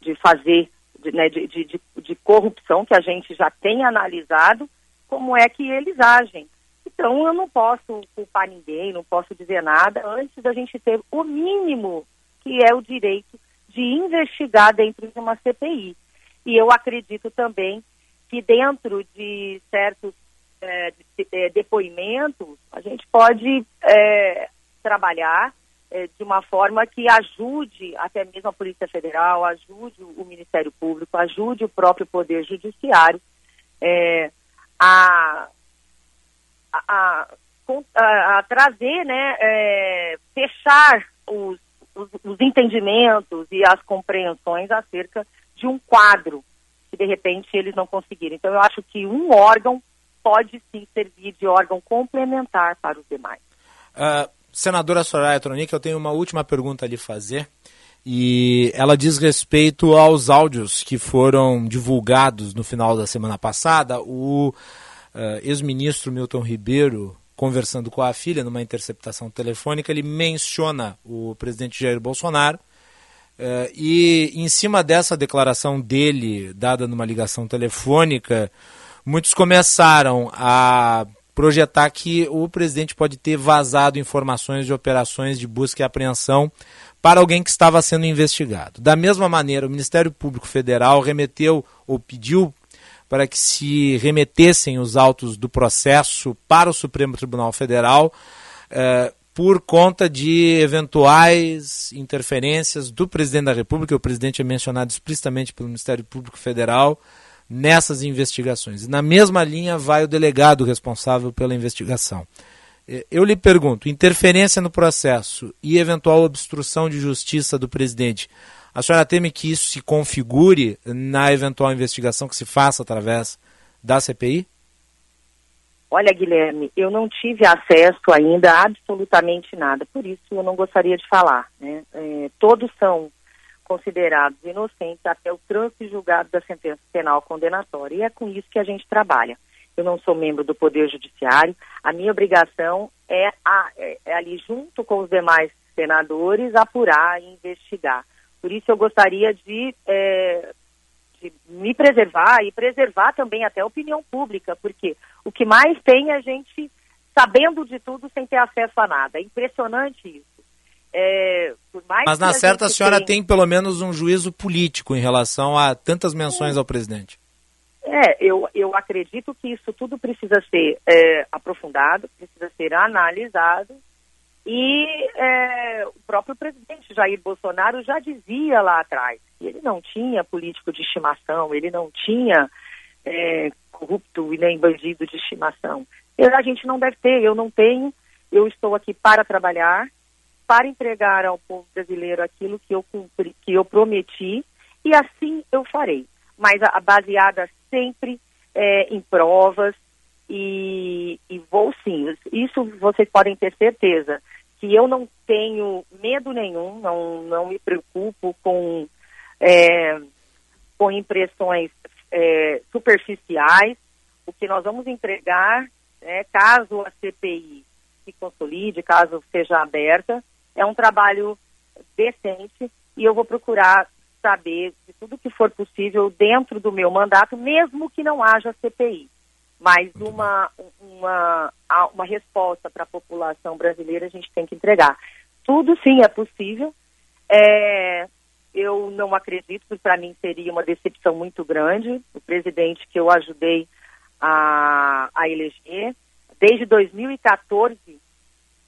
de fazer, de, né, de, de, de corrupção que a gente já tem analisado, como é que eles agem. Então, eu não posso culpar ninguém, não posso dizer nada antes da gente ter o mínimo que é o direito de investigar dentro de uma CPI. E eu acredito também que dentro de certos é, é, depoimentos, a gente pode é, trabalhar é, de uma forma que ajude até mesmo a Polícia Federal, ajude o Ministério Público, ajude o próprio Poder Judiciário é, a, a, a, a, trazer, né, fechar os, os, os entendimentos e as compreensões acerca de um quadro que de repente eles não conseguiram. Então eu acho que um órgão pode sim servir de órgão complementar para os demais.
Uh, senadora Soraya Tronic, eu tenho uma última pergunta a lhe fazer. E ela diz respeito aos áudios que foram divulgados no final da semana passada. O uh, ex-ministro Milton Ribeiro, conversando com a filha numa interceptação telefônica, ele menciona o presidente Jair Bolsonaro. Uh, e em cima dessa declaração dele, dada numa ligação telefônica, muitos começaram a projetar que o presidente pode ter vazado informações de operações de busca e apreensão para alguém que estava sendo investigado. Da mesma maneira, o Ministério Público Federal remeteu ou pediu para que se remetessem os autos do processo para o Supremo Tribunal Federal eh, por conta de eventuais interferências do presidente da República. O presidente é mencionado explicitamente pelo Ministério Público Federal nessas investigações. Na mesma linha vai o delegado responsável pela investigação. Eu lhe pergunto: interferência no processo e eventual obstrução de justiça do presidente, a senhora teme que isso se configure na eventual investigação que se faça através da CPI?
Olha, Guilherme, eu não tive acesso ainda a absolutamente nada, por isso eu não gostaria de falar. Né? É, todos são considerados inocentes até o trânsito julgado da sentença penal condenatória. E é com isso que a gente trabalha. Eu não sou membro do Poder Judiciário, a minha obrigação é, a, é, é ali, junto com os demais senadores, apurar e investigar. Por isso eu gostaria de, é, de me preservar e preservar também até a opinião pública, porque o que mais tem é a gente sabendo de tudo sem ter acesso a nada. É impressionante isso. É,
Mas na certa a senhora tem... tem... pelo menos um juízo político em relação a tantas menções é. ao presidente.
É, eu, eu acredito que isso tudo precisa ser é, aprofundado, precisa ser analisado e é, o próprio presidente Jair Bolsonaro já dizia lá atrás que ele não tinha político de estimação, ele não tinha é, corrupto e nem bandido de estimação. A gente não deve ter, eu não tenho, eu estou aqui para trabalhar, para entregar ao povo brasileiro aquilo que eu cumpri, que eu prometi, e assim eu farei. Mas a, baseada sempre é, em provas e, e vou sim. Isso vocês podem ter certeza que eu não tenho medo nenhum, não, não me preocupo com, é, com impressões é, superficiais. O que nós vamos entregar, é, caso a CPI se consolide, caso seja aberta, é um trabalho decente e eu vou procurar saber de tudo que for possível dentro do meu mandato, mesmo que não haja CPI. Mas uma, uma, uma resposta para a população brasileira a gente tem que entregar. Tudo sim é possível. É, eu não acredito que para mim seria uma decepção muito grande. O presidente que eu ajudei a, a eleger, desde 2014,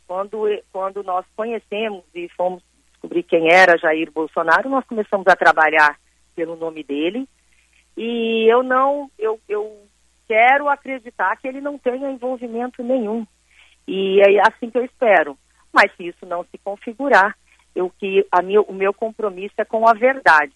quando, quando nós conhecemos e fomos descobrir quem era Jair Bolsonaro, nós começamos a trabalhar pelo nome dele. E eu não, eu, eu quero acreditar que ele não tenha envolvimento nenhum. E é assim que eu espero. Mas se isso não se configurar, eu, que, a meu, o meu compromisso é com a verdade.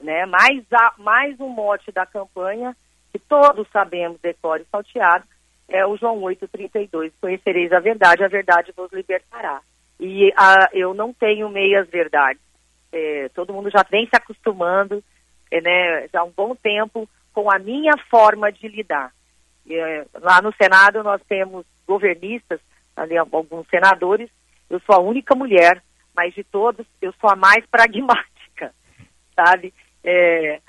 Né? Mais, a, mais um mote da campanha, que todos sabemos, decore salteado, é o João 8,32. Conhecereis a verdade, a verdade vos libertará. E a, eu não tenho meias verdades. É, todo mundo já vem se acostumando, é, né, já há um bom tempo, com a minha forma de lidar. É, lá no Senado nós temos governistas, ali alguns senadores, eu sou a única mulher, mas de todos eu sou a mais pragmática, sabe? É,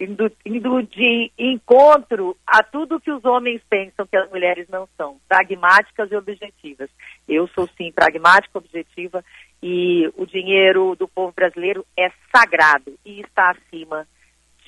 indo, indo de encontro a tudo que os homens pensam que as mulheres não são, pragmáticas e objetivas. Eu sou sim pragmática, objetiva e o dinheiro do povo brasileiro é sagrado e está acima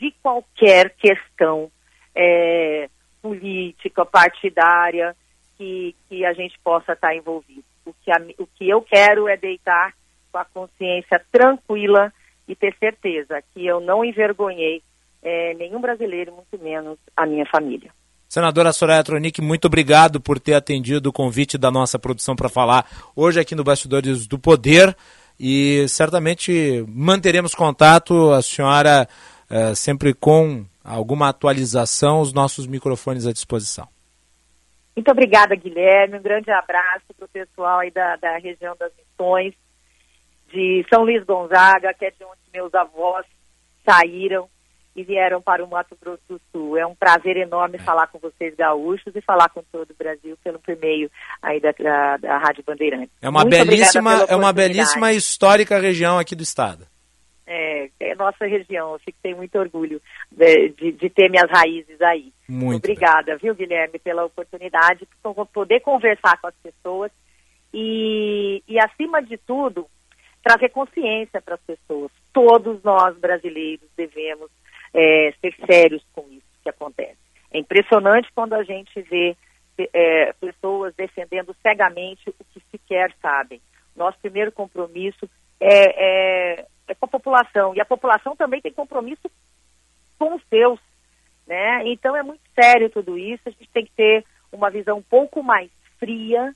de qualquer questão é, política, partidária que, que a gente possa estar envolvido. O que, a, o que eu quero é deitar com a consciência tranquila e ter certeza que eu não envergonhei é, nenhum brasileiro, muito menos a minha família.
Senadora Soraya Tronic, muito obrigado por ter atendido o convite da nossa produção para falar hoje aqui no Bastidores do Poder e certamente manteremos contato, a senhora é, sempre com alguma atualização, os nossos microfones à disposição.
Muito obrigada, Guilherme. Um grande abraço para o pessoal aí da, da região das Missões de São Luís Gonzaga, que é de onde meus avós saíram e vieram para o Mato Grosso do Sul. É um prazer enorme é. falar com vocês gaúchos e falar com todo o Brasil pelo meio aí da, da, da Rádio Bandeirantes.
É uma Muito belíssima, é uma belíssima histórica região aqui do estado.
É, é nossa região. Eu fico, tenho muito orgulho de, de, de ter minhas raízes aí.
Muito
Obrigada, bem. viu, Guilherme, pela oportunidade de poder conversar com as pessoas e, e acima de tudo, trazer consciência para as pessoas. Todos nós brasileiros devemos é, ser sérios com isso que acontece. É impressionante quando a gente vê é, pessoas defendendo cegamente o que sequer sabem. Nosso primeiro compromisso é, é, é com a população e a população também tem compromisso com os seus, né? Então é muito sério tudo isso. A gente tem que ter uma visão um pouco mais fria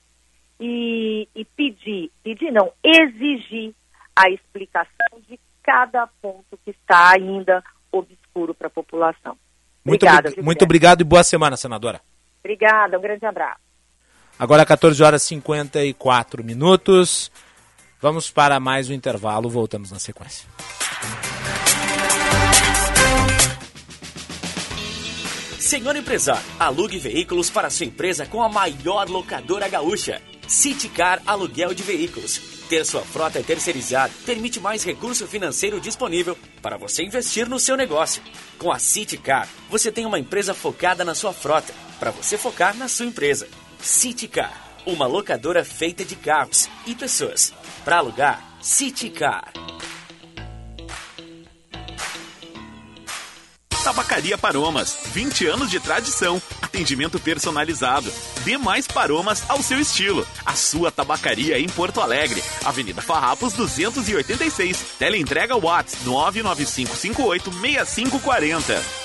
e, e pedir, pedir não, exigir a explicação de cada ponto que está ainda obscuro para a população.
Obrigada, muito, muito obrigado e boa semana, senadora.
Obrigada, um grande abraço.
Agora 14 horas e 54 minutos. Vamos para mais um intervalo, voltamos na sequência.
Senhor empresário, alugue veículos para sua empresa com a maior locadora gaúcha. Citicar Aluguel de Veículos. Ter sua frota terceirizada permite mais recurso financeiro disponível para você investir no seu negócio. Com a Citicar, você tem uma empresa focada na sua frota, para você focar na sua empresa. Citicar, uma locadora feita de carros e pessoas. Para alugar, Citicar.
Tabacaria Paromas, 20 anos de tradição, atendimento personalizado. Dê mais paromas ao seu estilo. A sua tabacaria em Porto Alegre, Avenida Farrapos 286. Teleentrega Watts 995586540.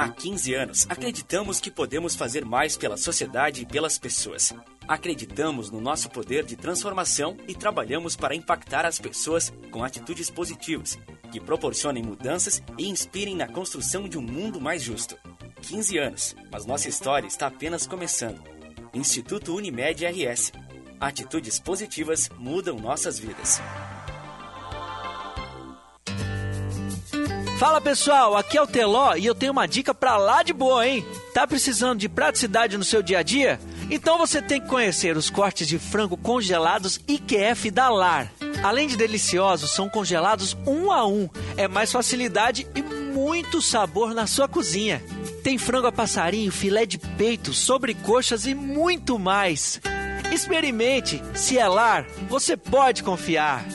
Há 15 anos, acreditamos que podemos fazer mais pela sociedade e pelas pessoas. Acreditamos no nosso poder de transformação e trabalhamos para impactar as pessoas com atitudes positivas, que proporcionem mudanças e inspirem na construção de um mundo mais justo. 15 anos, mas nossa história está apenas começando. Instituto Unimed RS. Atitudes positivas mudam nossas vidas.
Fala pessoal, aqui é o Teló e eu tenho uma dica pra lá de boa, hein? Tá precisando de praticidade no seu dia a dia? Então você tem que conhecer os cortes de frango congelados IQF da Lar. Além de deliciosos, são congelados um a um. É mais facilidade e muito sabor na sua cozinha. Tem frango a passarinho, filé de peito, sobrecoxas e muito mais. Experimente, se é lar, você pode confiar.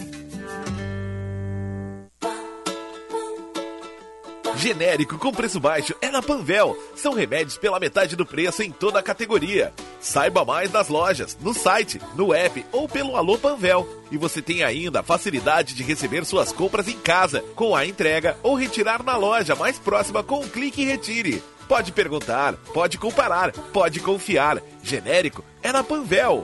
Genérico com preço baixo é na Panvel. São remédios pela metade do preço em toda a categoria. Saiba mais nas lojas, no site, no app ou pelo Alô Panvel. E você tem ainda a facilidade de receber suas compras em casa, com a entrega ou retirar na loja mais próxima com um clique e retire. Pode perguntar, pode comparar, pode confiar. Genérico é na Panvel.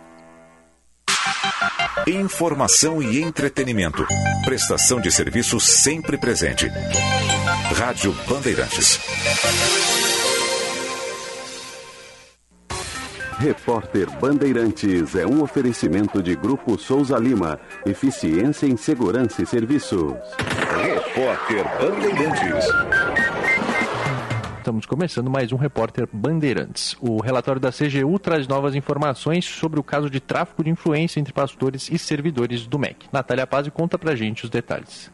Informação e entretenimento. Prestação de serviço sempre presente. Rádio Bandeirantes.
Repórter Bandeirantes é um oferecimento de Grupo Souza Lima. Eficiência em Segurança e Serviços.
Repórter Bandeirantes.
Estamos começando mais um Repórter Bandeirantes. O relatório da CGU traz novas informações sobre o caso de tráfico de influência entre pastores e servidores do MEC. Natália Paz conta pra gente os detalhes.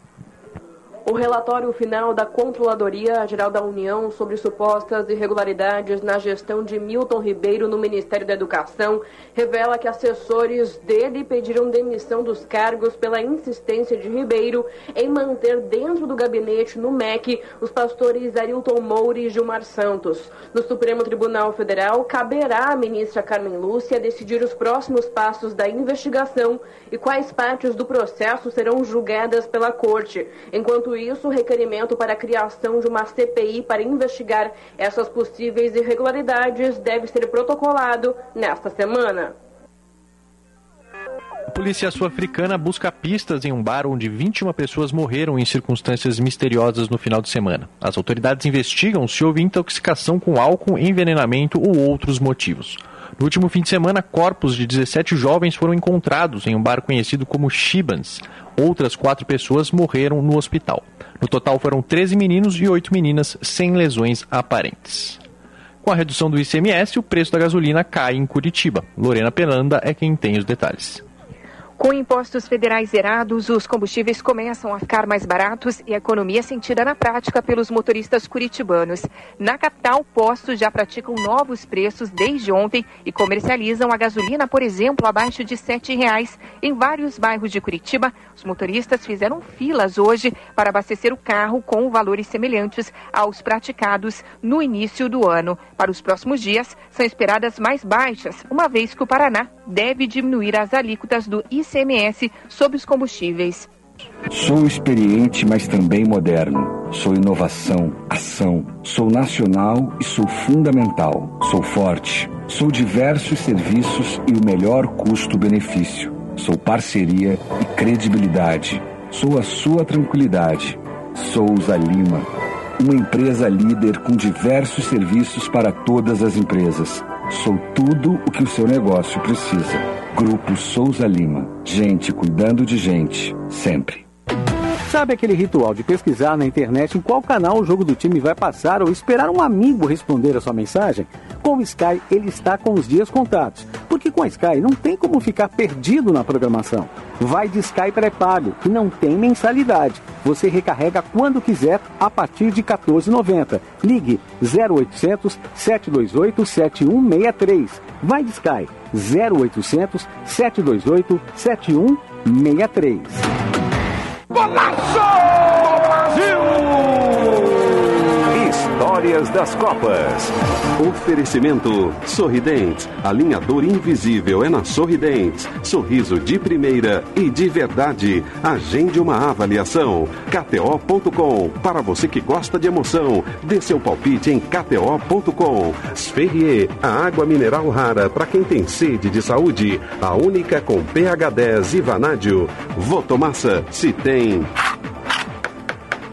O relatório final da Controladoria Geral da União sobre supostas irregularidades na gestão de Milton Ribeiro no Ministério da Educação revela que assessores dele pediram demissão dos cargos pela insistência de Ribeiro em manter dentro do gabinete no MEC os pastores Arilton Moura e Gilmar Santos. No Supremo Tribunal Federal, caberá à ministra Carmen Lúcia decidir os próximos passos da investigação e quais partes do processo serão julgadas pela Corte. Enquanto isso, o requerimento para a criação de uma CPI para investigar essas possíveis irregularidades deve ser protocolado nesta semana.
A polícia sul-africana busca pistas em um bar onde 21 pessoas morreram em circunstâncias misteriosas no final de semana. As autoridades investigam se houve intoxicação com álcool, envenenamento ou outros motivos. No último fim de semana, corpos de 17 jovens foram encontrados em um bar conhecido como Shibans. Outras quatro pessoas morreram no hospital. No total foram 13 meninos e 8 meninas sem lesões aparentes. Com a redução do ICMS, o preço da gasolina cai em Curitiba. Lorena Pelanda é quem tem os detalhes.
Com impostos federais zerados, os combustíveis começam a ficar mais baratos e a economia é sentida na prática pelos motoristas curitibanos. Na capital, postos já praticam novos preços desde ontem e comercializam a gasolina, por exemplo, abaixo de R$ 7,00. Em vários bairros de Curitiba, os motoristas fizeram filas hoje para abastecer o carro com valores semelhantes aos praticados no início do ano. Para os próximos dias, são esperadas mais baixas, uma vez que o Paraná deve diminuir as alíquotas do ICMS sobre os combustíveis.
Sou experiente, mas também moderno. Sou inovação, ação. Sou nacional e sou fundamental. Sou forte. Sou diversos serviços e o melhor custo-benefício. Sou parceria e credibilidade. Sou a sua tranquilidade. Souza Lima. Uma empresa líder com diversos serviços para todas as empresas. Sou tudo o que o seu negócio precisa. Grupo Souza Lima. Gente cuidando de gente, sempre.
Sabe aquele ritual de pesquisar na internet em qual canal o jogo do time vai passar ou esperar um amigo responder a sua mensagem? Com o Sky, ele está com os dias contados. Porque com a Sky não tem como ficar perdido na programação. Vai de Sky pré-pago e não tem mensalidade. Você recarrega quando quiser a partir de R$ 14,90. Ligue 0800 728 7163. Vai de Sky 0800 728 7163.
Golaço! Brasil! Histórias das Copas. Oferecimento Sorridentes. Alinhador invisível é na Sorridentes. Sorriso de primeira e de verdade. Agende uma avaliação. KTO.com. Para você que gosta de emoção, dê seu palpite em KTO.com. Sferrier. A água mineral rara para quem tem sede de saúde. A única com pH 10 e vanádio. Votomassa. Se tem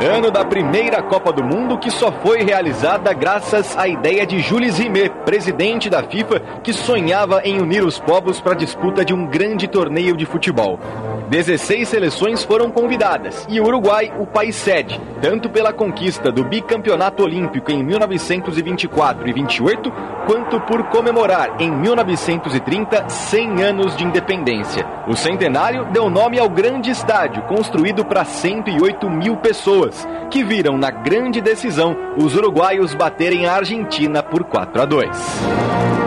Ano da primeira Copa do Mundo que só foi realizada graças à ideia de Jules Rimet, presidente da FIFA, que sonhava em unir os povos para a disputa de um grande torneio de futebol. 16 seleções foram convidadas e o Uruguai, o país sede, tanto pela conquista do bicampeonato olímpico em 1924 e 28, quanto por comemorar em 1930 100 anos de independência. O centenário deu nome ao grande estádio, construído para 108 mil pessoas, que viram na grande decisão os uruguaios baterem a Argentina por 4 a 2.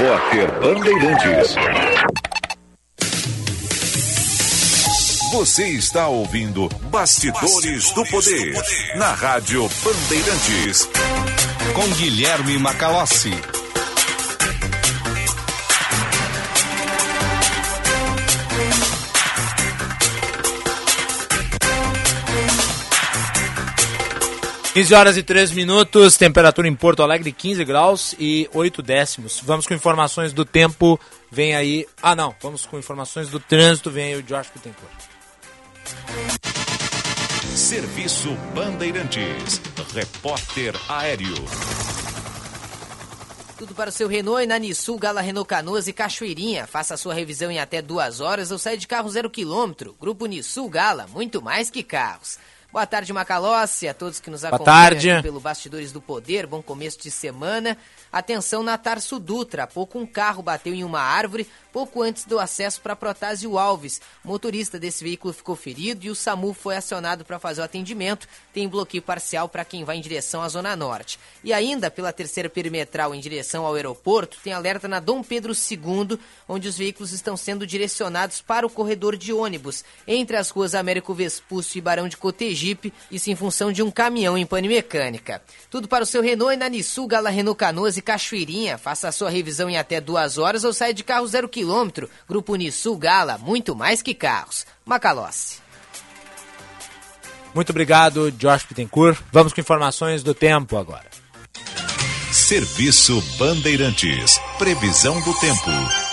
Repórter Bandeirantes.
Você está ouvindo Bastidores, Bastidores do, poder, do Poder na Rádio Bandeirantes. Com Guilherme Macalossi.
15 horas e 3 minutos, temperatura em Porto Alegre 15 graus e 8 décimos. Vamos com informações do tempo, vem aí. Ah, não, vamos com informações do trânsito, vem aí o Josh Pittencourt.
Serviço Bandeirantes, repórter aéreo.
Tudo para o seu Renault e na Nissul, Gala Renault Canoas e Cachoeirinha. Faça a sua revisão em até duas horas ou saia de carro zero quilômetro. Grupo Nissul Gala, muito mais que carros. Boa tarde, Macalossi, a todos que nos acompanham pelo Bastidores do Poder. Bom começo de semana. Atenção na Tarso Dutra. Há pouco um carro bateu em uma árvore pouco antes do acesso para Protásio Alves. O motorista desse veículo ficou ferido e o SAMU foi acionado para fazer o atendimento. Tem bloqueio parcial para quem vai em direção à Zona Norte. E ainda pela terceira perimetral em direção ao aeroporto, tem alerta na Dom Pedro II, onde os veículos estão sendo direcionados para o corredor de ônibus, entre as ruas Américo Vespúcio e Barão de Cotegipe, isso em função de um caminhão em pane mecânica. Tudo para o seu Renault e na Nissu, Gala Renault Canoas e Cachoeirinha. Faça a sua revisão em até duas horas ou saia de carro zero quilômetro. Grupo Nissu Gala, muito mais que carros. Macalossi.
Muito obrigado, Josh Pittencourt. Vamos com informações do tempo agora.
Serviço Bandeirantes. Previsão do tempo.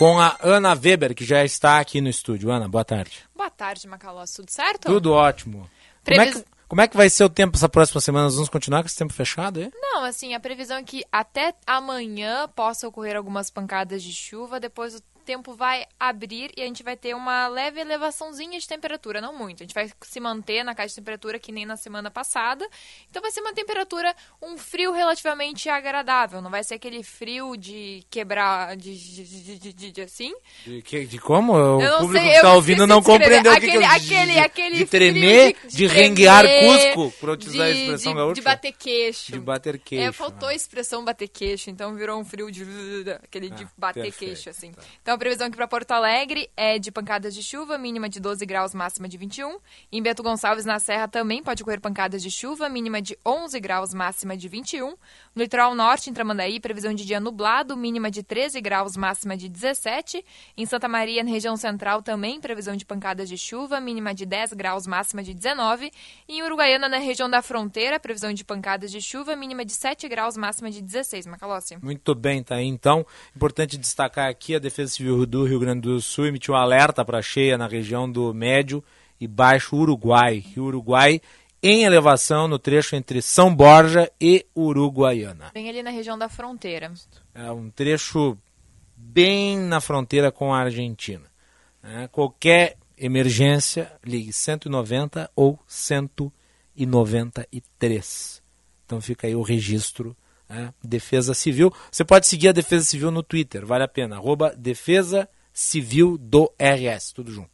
Com a Ana Weber, que já está aqui no estúdio. Ana, boa tarde.
Boa tarde, Macalós. Tudo certo?
Tudo ótimo. Como, é que, como é que vai ser o tempo essa próxima semana? Nós vamos continuar com esse tempo fechado aí?
Não, assim, a previsão é que até amanhã possa ocorrer algumas pancadas de chuva, depois o tempo vai abrir e a gente vai ter uma leve elevaçãozinha de temperatura, não muito. A gente vai se manter na caixa de temperatura que nem na semana passada. Então vai ser uma temperatura, um frio relativamente agradável. Não vai ser aquele frio de quebrar, de, de, de, de, de assim.
De, que, de como? O
Eu
público
sei,
que está ouvindo não compreendeu o que,
Aquele-
que eu
aquele-
de,
aquele
de tremer,
de-
de, renguear Cusco, para utilizar a expressão
de,
gaúcha.
de bater queixo.
De bater queixo.
É, faltou a expressão bater queixo, então virou um frio de aquele de
Ah,
bater queixo assim. Então a previsão aqui para Porto Alegre é de pancadas de chuva, mínima de 12 graus, máxima de 21. Em Beto Gonçalves na Serra também pode ocorrer pancadas de chuva, mínima de 11 graus, máxima de 21. No litoral norte, em Tramandaí, previsão de dia nublado, mínima de 13 graus, máxima de 17. Em Santa Maria, na região central, também previsão de pancadas de chuva, mínima de 10 graus, máxima de 19. E em Uruguaiana, na região da fronteira, previsão de pancadas de chuva, mínima de 7 graus, máxima de 16. Macalossi.
Muito bem, tá aí. Então, importante destacar aqui, a Defesa Civil do Rio Grande do Sul emitiu um alerta para cheia na região do Médio e Baixo Uruguai. Rio Uruguai em elevação no trecho entre São Borja e Uruguaiana.
Bem ali na região da fronteira.
É um trecho bem na fronteira com a Argentina. né? Qualquer emergência, ligue 190 ou 193. Então fica aí o registro. Né? Defesa Civil. Você pode seguir a Defesa Civil no Twitter, vale a pena. Arroba Defesa Civil do RS, tudo junto.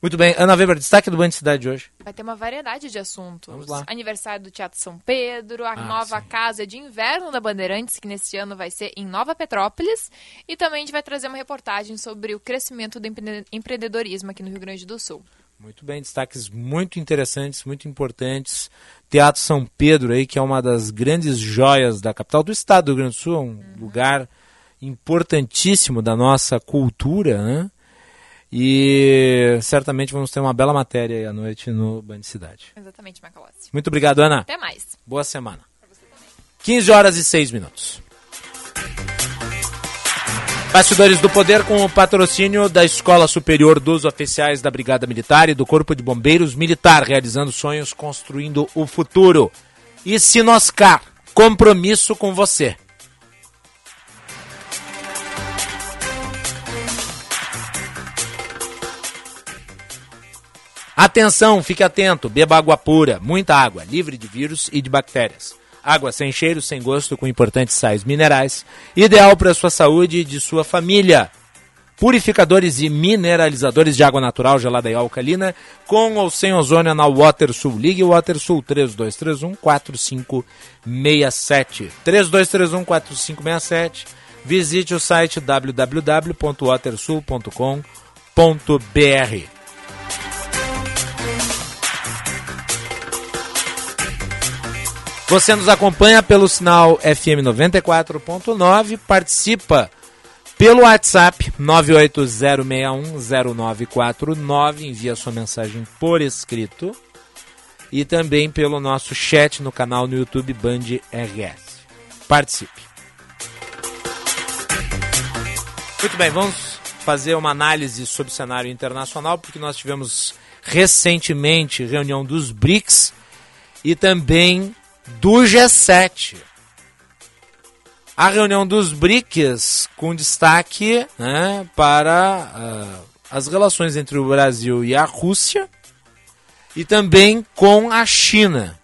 Muito bem, Ana Weber, destaque do Banho de Cidade de hoje.
Vai ter uma variedade de assuntos.
Vamos lá.
Aniversário do Teatro São Pedro, a
Ah,
nova casa de inverno da Bandeirantes, que neste ano vai ser em Nova Petrópolis. E também a gente vai trazer uma reportagem sobre o crescimento do empre- empreendedorismo aqui no Rio Grande do Sul.
Muito bem, destaques muito interessantes, muito importantes. Teatro São Pedro aí, que é uma das grandes joias da capital do estado do Rio Grande do Sul, um lugar importantíssimo da nossa cultura, né? E certamente vamos ter uma bela matéria aí à noite no Band Cidade.
Exatamente, Macalossi.
Muito obrigado, Ana.
Até mais.
Boa semana. 15 horas e 6 minutos. Bastidores do Poder com o patrocínio da Escola Superior dos Oficiais da Brigada Militar e do Corpo de Bombeiros Militar, realizando sonhos, construindo o futuro. E Sinoscar, compromisso com você. Atenção, fique atento, beba água pura, muita água, livre de vírus e de bactérias. Água sem cheiro, sem gosto, com importantes sais minerais, ideal para a sua saúde e de sua família. Purificadores e mineralizadores de água natural, gelada e alcalina, com ou sem ozônio na WaterSul. Ligue WaterSul 3231 4567. 3231 4567. Visite o site www.watersul.com.br. Você nos acompanha pelo sinal FM 94.9, participa pelo WhatsApp 980610949, envia sua mensagem por escrito e também pelo nosso chat no canal no YouTube Band RS. Participe. Muito bem, vamos fazer uma análise sobre o cenário internacional, porque nós tivemos recentemente reunião dos BRICS e também do G7. A reunião dos BRICS com destaque né, para uh, as relações entre o Brasil e a Rússia e também com a China.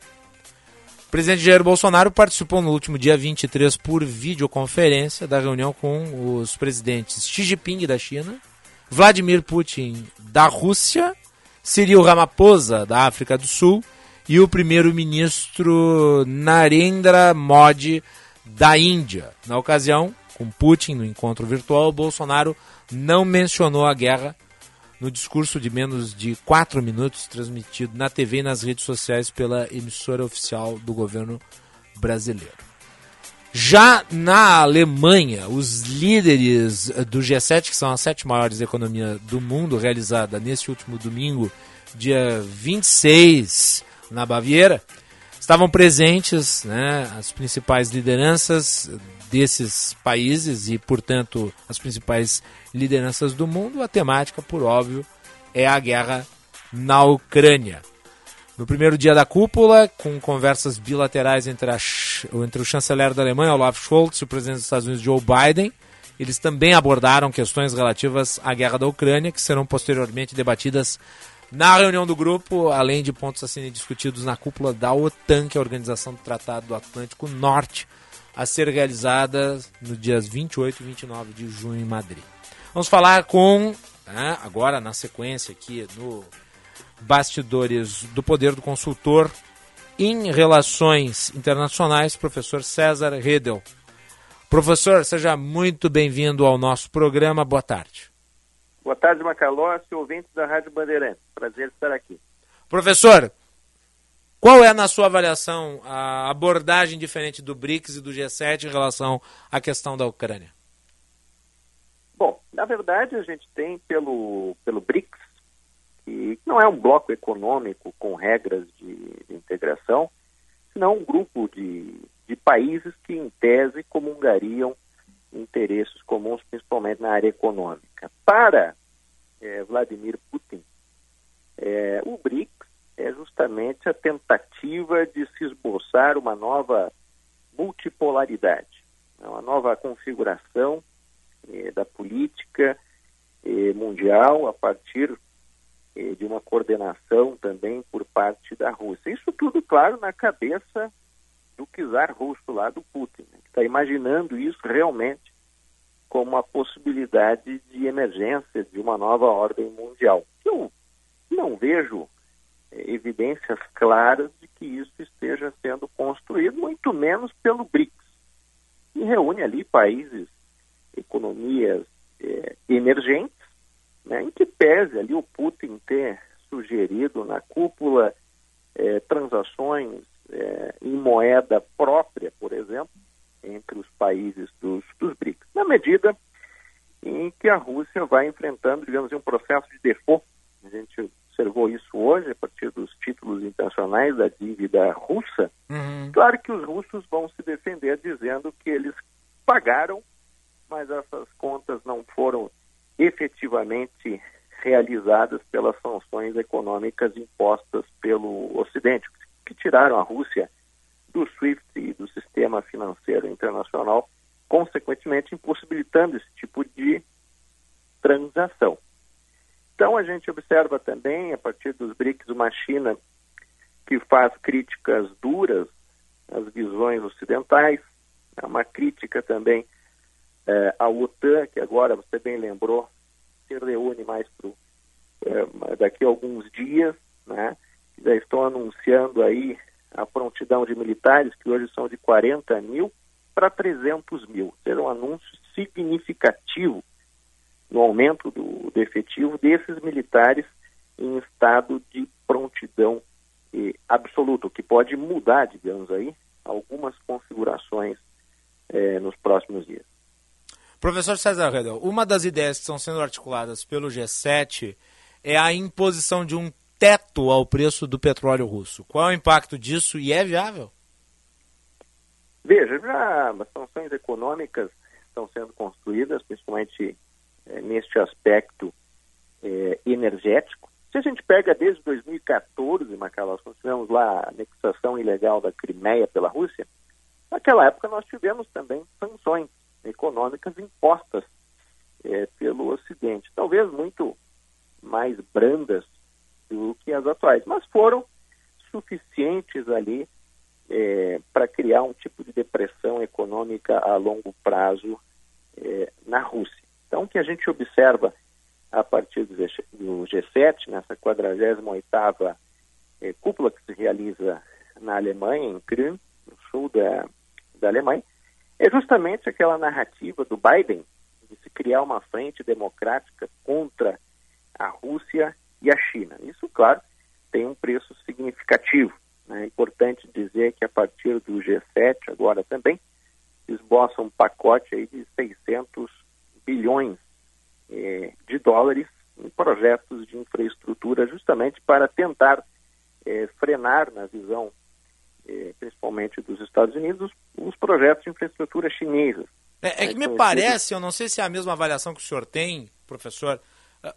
O presidente Jair Bolsonaro participou no último dia 23 por videoconferência da reunião com os presidentes Xi Jinping da China, Vladimir Putin da Rússia, Cyril Ramaphosa da África do Sul e o primeiro-ministro Narendra Modi da Índia. Na ocasião, com Putin no encontro virtual, Bolsonaro não mencionou a guerra no discurso de menos de quatro minutos transmitido na TV e nas redes sociais pela emissora oficial do governo brasileiro. Já na Alemanha, os líderes do G7, que são as sete maiores economias do mundo, realizada neste último domingo, dia 26, na Baviera, estavam presentes né, as principais lideranças desses países e, portanto, as principais lideranças do mundo, a temática, por óbvio, é a guerra na Ucrânia. No primeiro dia da cúpula, com conversas bilaterais entre, a, entre o chanceler da Alemanha, Olaf Scholz, e o presidente dos Estados Unidos, Joe Biden, eles também abordaram questões relativas à guerra da Ucrânia, que serão posteriormente debatidas na reunião do grupo, além de pontos a serem discutidos na cúpula da OTAN, que é a Organização do Tratado do Atlântico Norte, a ser realizada nos dias 28 e 29 de junho em Madrid. Vamos falar com, né, agora na sequência aqui no Bastidores do Poder do Consultor em Relações Internacionais, professor César Redel. Professor, seja muito bem-vindo ao nosso programa. Boa tarde.
Boa tarde, Macalossi, ouvintes da Rádio Bandeirantes. Prazer estar aqui.
Professor, qual é, na sua avaliação, a abordagem diferente do BRICS e do G7 em relação à questão da Ucrânia?
Bom, na verdade, a gente tem pelo, pelo BRICS, que não é um bloco econômico com regras de, de integração, senão um grupo de, de países que, em tese, comungariam interesses comuns, principalmente na área econômica. Para é, Vladimir Putin, é, o BRICS é justamente a tentativa de se esboçar uma nova multipolaridade, né, uma nova configuração é, da política mundial a partir de uma coordenação também por parte da Rússia. Isso tudo, claro, na cabeça do czar russo lá do Putin, né, que está imaginando isso realmente como uma possibilidade de emergência de uma nova ordem mundial. Eu não vejo é, evidências claras de que isso esteja sendo construído, muito menos pelo BRICS, que reúne ali países, economias é, emergentes, né, em que pese ali o Putin ter sugerido na cúpula é, transações é, em moeda própria, por exemplo, entre os países dos, dos BRICS, na medida em que a Rússia vai enfrentando, digamos, um processo de default. A gente observou isso hoje a partir dos títulos internacionais da dívida russa. Uhum. Claro que os russos vão se defender dizendo que eles pagaram, mas essas contas não foram efetivamente realizadas pelas sanções econômicas impostas pelo Ocidente, que tiraram a Rússia do SWIFT e do sistema financeiro internacional, consequentemente impossibilitando esse tipo de transação. Então a gente observa também, a partir dos BRICS, uma China que faz críticas duras às visões ocidentais, é uma crítica também é, à OTAN, que agora, você bem lembrou, se reúne mais pro, é, daqui a alguns dias, né? Já estão anunciando aí a prontidão de militares, que hoje são de 40 mil para 300 mil. Será um anúncio significativo no aumento do, do efetivo desses militares em estado de prontidão eh, absoluto, que pode mudar, digamos aí, algumas configurações eh, nos próximos dias.
Professor César Redel, uma das ideias que estão sendo articuladas pelo G7 é a imposição de um teto ao preço do petróleo russo. Qual é o impacto disso e é viável?
Veja, já as sanções econômicas estão sendo construídas, principalmente é, neste aspecto é, energético. Se a gente pega desde 2014, Macalós, quando tivemos lá a anexação ilegal da Crimeia pela Rússia, naquela época nós tivemos também sanções econômicas impostas é, pelo Ocidente, talvez muito mais brandas do que as atuais, mas foram suficientes ali é, para criar um tipo de depressão econômica a longo prazo é, na Rússia. Então, o que a gente observa a partir do G7, nessa 48ª é, cúpula que se realiza na Alemanha, em Köln, no sul da, da Alemanha, é justamente aquela narrativa do Biden de se criar uma frente democrática contra a Rússia e a China. Isso, claro, tem um preço significativo. Né? É importante dizer que a partir do G7, agora também, esboça um pacote aí de 600 bilhões eh, de dólares em projetos de infraestrutura, justamente para tentar eh, frenar, na visão eh, principalmente dos Estados Unidos, os, os projetos de infraestrutura chineses.
É, é que me parece, eu não sei se é a mesma avaliação que o senhor tem, professor,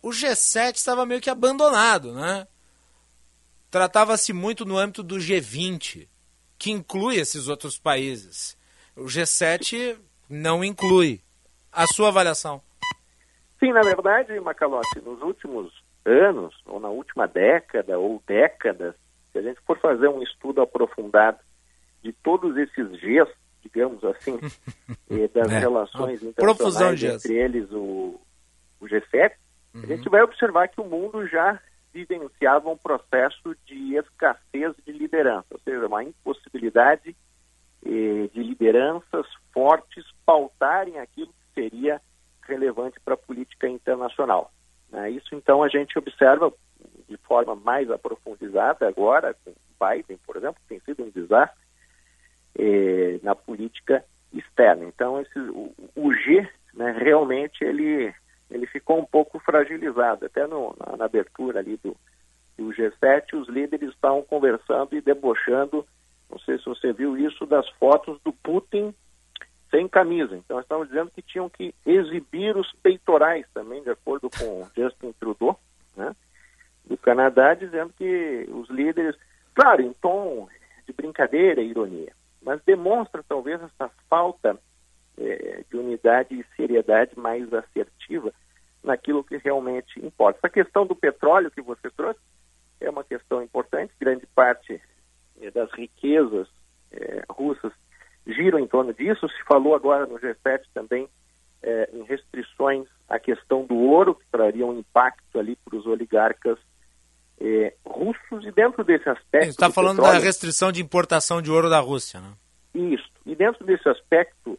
o G7 estava meio que abandonado, né? Tratava-se muito no âmbito do G20, que inclui esses outros países. O G7 não inclui. A sua avaliação?
Sim, na verdade, Macalote, nos últimos anos, ou na última década, ou décadas, se a gente for fazer um estudo aprofundado de todos esses Gs, digamos assim, e das
É,
relações internacionais, entre eles o, o G7, a gente vai observar que o mundo já vivenciava um processo de escassez de liderança, ou seja, uma impossibilidade eh, de lideranças fortes pautarem aquilo que seria relevante para a política internacional. né? Isso, então, a gente observa de forma mais aprofundada agora, com Biden, por exemplo, que tem sido um desastre eh, na política externa. Então, esse, o, o G, né, realmente, ele, ele ficou um pouco fragilizado. Até no, na, na abertura ali do, do G7, os líderes estavam conversando e debochando, não sei se você viu isso, das fotos do Putin sem camisa. Então, estavam dizendo que tinham que exibir os peitorais também, de acordo com Justin Trudeau, né, do Canadá, dizendo que os líderes, claro, em tom de brincadeira e ironia, mas demonstra talvez essa falta eh, de unidade e seriedade mais assertiva naquilo que realmente importa. Essa questão do petróleo que você trouxe é uma questão importante, grande parte eh, das riquezas eh, russas giram em torno disso. Se falou agora no G7 também eh, em restrições à questão do ouro, que traria um impacto ali para os oligarcas eh, russos, e dentro desse aspecto.
Está
do
falando
petróleo-
da restrição de importação de ouro da Rússia, né?
isso. E dentro desse aspecto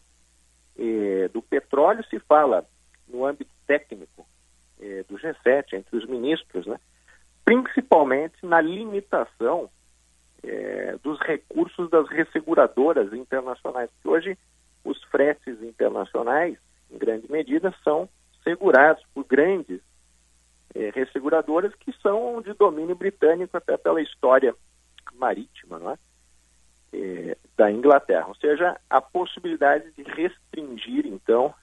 eh, do petróleo se fala no âmbito técnico eh, do G7, entre os ministros, né? principalmente na limitação eh, dos recursos das resseguradoras internacionais. Porque hoje os fretes internacionais, em grande medida, são segurados por grandes resseguradoras que são de domínio britânico até pela história marítima, não é? eh, da Inglaterra. Ou seja, a possibilidade de restringir, então,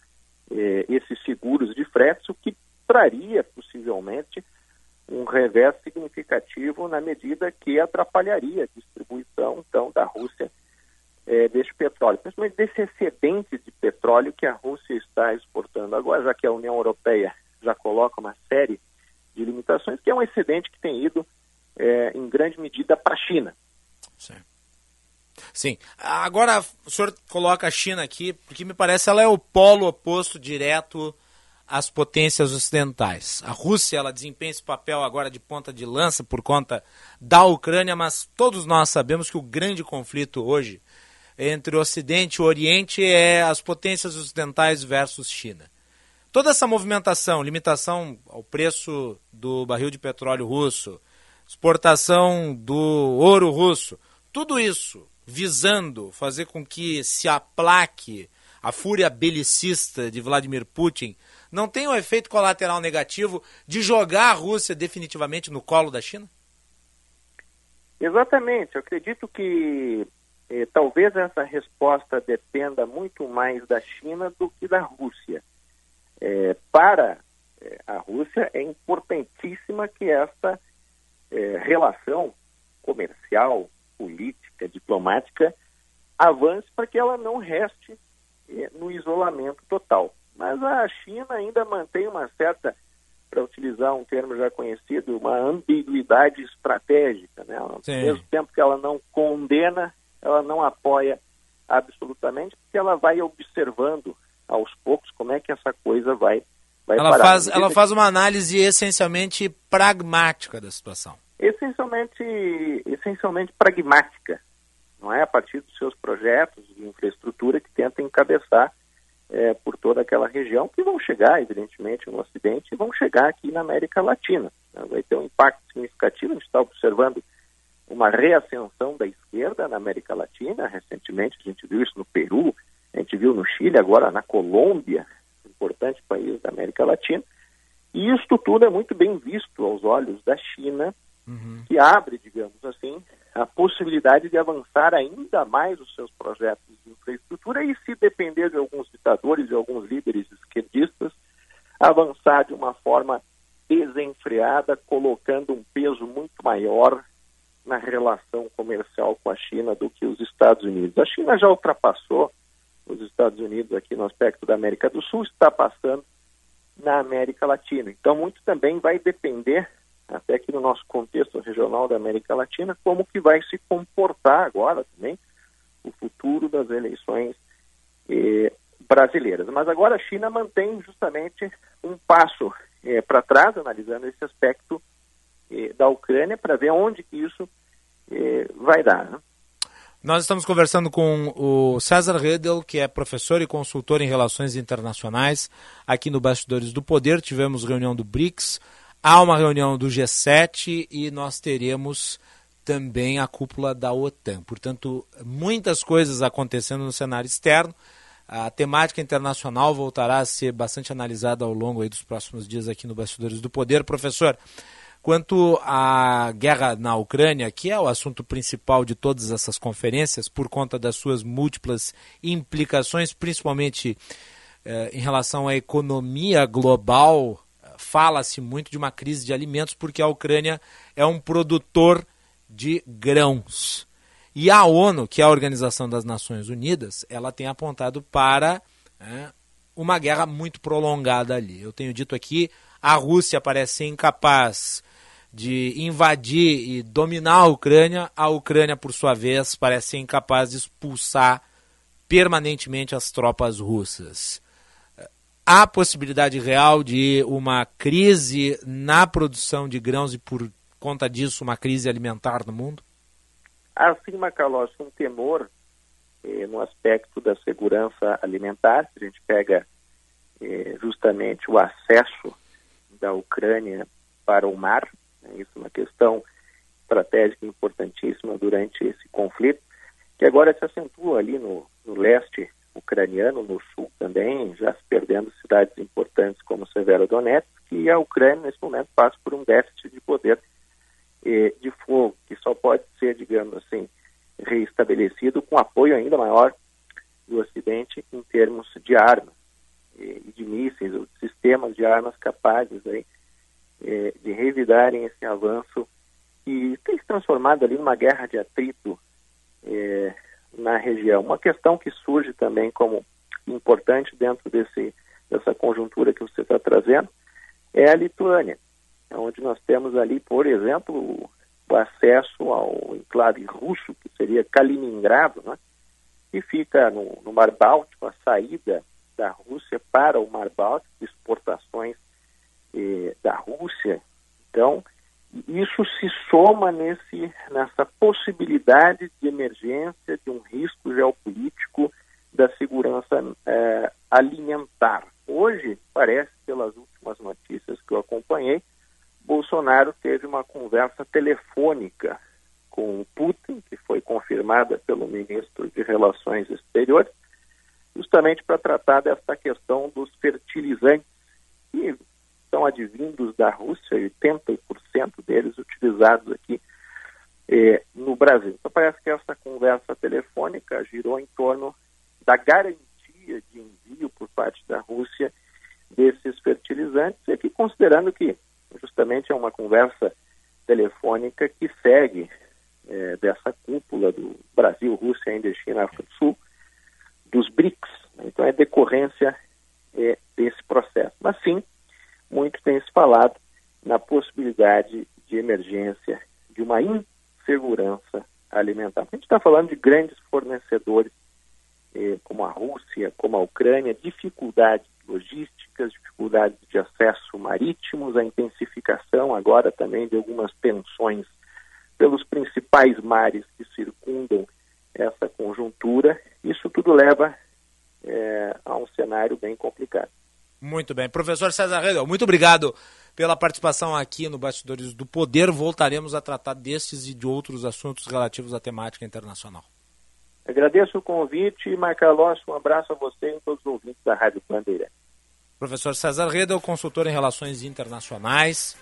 eh, esses seguros de fretes, o que traria, possivelmente, um revés significativo na medida que atrapalharia a distribuição, então, da Rússia eh, deste petróleo, principalmente desse excedente de petróleo que a Rússia está exportando agora, já que a União Europeia já coloca uma série de limitações, que é um excedente que tem ido, eh, em grande medida, para a China.
Sim. Agora, o senhor coloca a China aqui, porque me parece ela é o polo oposto direto às potências ocidentais. A Rússia, ela desempenha esse papel agora de ponta de lança por conta da Ucrânia, mas todos nós sabemos que o grande conflito hoje entre o Ocidente e o Oriente é as potências ocidentais versus China. Toda essa movimentação, limitação ao preço do barril de petróleo russo, exportação do ouro russo, tudo isso visando fazer com que se aplaque a fúria belicista de Vladimir Putin, não tem o efeito colateral negativo de jogar a Rússia definitivamente no colo da China?
Exatamente. Eu acredito que eh, talvez essa resposta dependa muito mais da China do que da Rússia. Eh, para eh, a Rússia é importantíssima que essa eh, relação comercial, política, diplomática avance para que ela não reste eh, no isolamento total. Mas a China ainda mantém uma certa, para utilizar um termo já conhecido, uma ambiguidade estratégica. Né? Ao
Sim.
mesmo tempo que ela não condena, ela não apoia absolutamente, porque ela vai observando aos poucos como é que essa coisa vai, vai
Ela
parar.
faz, ela faz uma análise essencialmente pragmática da situação.
essencialmente, essencialmente pragmática, não é? A partir dos seus projetos de infraestrutura que tenta encabeçar eh, por toda aquela região, que vão chegar, evidentemente, no Ocidente e vão chegar aqui na América Latina. né? Vai ter um impacto significativo, a gente está observando uma reascensão da esquerda na América Latina, recentemente a gente viu isso no Peru, a gente viu no Chile, agora na Colômbia, importante país da América Latina, e isto tudo é muito bem visto aos olhos da China, que abre, digamos assim, a possibilidade de avançar ainda mais os seus projetos de infraestrutura e, se depender de alguns ditadores e alguns líderes esquerdistas, avançar de uma forma desenfreada, colocando um peso muito maior na relação comercial com a China do que os Estados Unidos. A China já ultrapassou os Estados Unidos aqui no aspecto da América do Sul, está passando na América Latina. Então, muito também vai depender, até aqui no nosso contexto regional da América Latina, como que vai se comportar agora também o futuro das eleições eh, brasileiras. Mas agora a China mantém justamente um passo eh, para trás, analisando esse aspecto eh, da Ucrânia, para ver onde que isso eh, vai dar. Né?
Nós estamos conversando com o César Redel, que é professor e consultor em relações internacionais aqui no Bastidores do Poder. Tivemos reunião do BRICS, há uma reunião do G7 e nós teremos também a cúpula da OTAN. Portanto, muitas coisas acontecendo no cenário externo. A temática internacional voltará a ser bastante analisada ao longo dos próximos dias aqui no Bastidores do Poder. Professor, Quanto à guerra na Ucrânia, que é o assunto principal de todas essas conferências, por conta das suas múltiplas implicações, principalmente eh, em relação à economia global, fala-se muito de uma crise de alimentos, porque a Ucrânia é um produtor de grãos. E a ONU, que é a Organização das Nações Unidas, ela tem apontado para né, uma guerra muito prolongada ali. Eu tenho dito aqui, a Rússia parece incapaz de invadir e dominar a Ucrânia, a Ucrânia, por sua vez, parece incapaz de expulsar permanentemente as tropas russas. Há possibilidade real de uma crise na produção de grãos e, por conta disso, uma crise alimentar no mundo?
Há sim, Macalós, um temor eh, no aspecto da segurança alimentar. Se a gente pega eh, justamente o acesso da Ucrânia para o mar, isso é uma questão estratégica importantíssima durante esse conflito, que agora se acentua ali no, no leste ucraniano, no sul também, já se perdendo cidades importantes como Severodonetsk, e a Ucrânia, nesse momento, passa por um déficit de poder eh, de fogo, que só pode ser, digamos assim, reestabelecido com apoio ainda maior do Ocidente em termos de armas eh, e de mísseis, ou de sistemas de armas capazes aí, é, de revidarem esse avanço e tem se transformado ali numa guerra de atrito é, na região. Uma questão que surge também como importante dentro desse, dessa conjuntura que você está trazendo é a Lituânia, onde nós temos ali, por exemplo, o, acesso ao enclave russo, que seria Kaliningrado, né, que fica no, no Mar Báltico, a saída da Rússia para o Mar Báltico, exportações eh, da Rússia. Então, isso se soma nesse, nessa possibilidade de emergência de um risco geopolítico da segurança eh, alimentar. Hoje, parece, pelas últimas notícias que eu acompanhei, Bolsonaro teve uma conversa telefônica com o Putin, que foi confirmada pelo ministro de Relações Exteriores, justamente para tratar dessa questão dos fertilizantes, que são advindos da Rússia, 80% deles utilizados aqui eh, no Brasil. Então parece que essa conversa telefônica girou em torno da garantia de envio por parte da Rússia desses fertilizantes, e aqui considerando que justamente é uma conversa telefônica que segue eh, dessa cúpula do Brasil, Rússia, Índia, China, África do Sul, dos BRICS. Então é decorrência eh, desse processo. Mas sim, muito tem se falado na possibilidade de emergência de uma insegurança alimentar. A gente está falando de grandes fornecedores, eh, como a Rússia, como a Ucrânia, dificuldades logísticas, dificuldades de acesso marítimos, a intensificação agora também de algumas tensões pelos principais mares que circundam essa conjuntura. Isso tudo leva eh, a um cenário bem complicado.
Muito bem. Professor César Redel, muito obrigado pela participação aqui no Bastidores do Poder. Voltaremos a tratar destes e de outros assuntos relativos à temática internacional.
Agradeço o convite, Marcalós, um abraço a você e todos os ouvintes da Rádio Bandeira.
Professor César Redel, consultor em relações internacionais,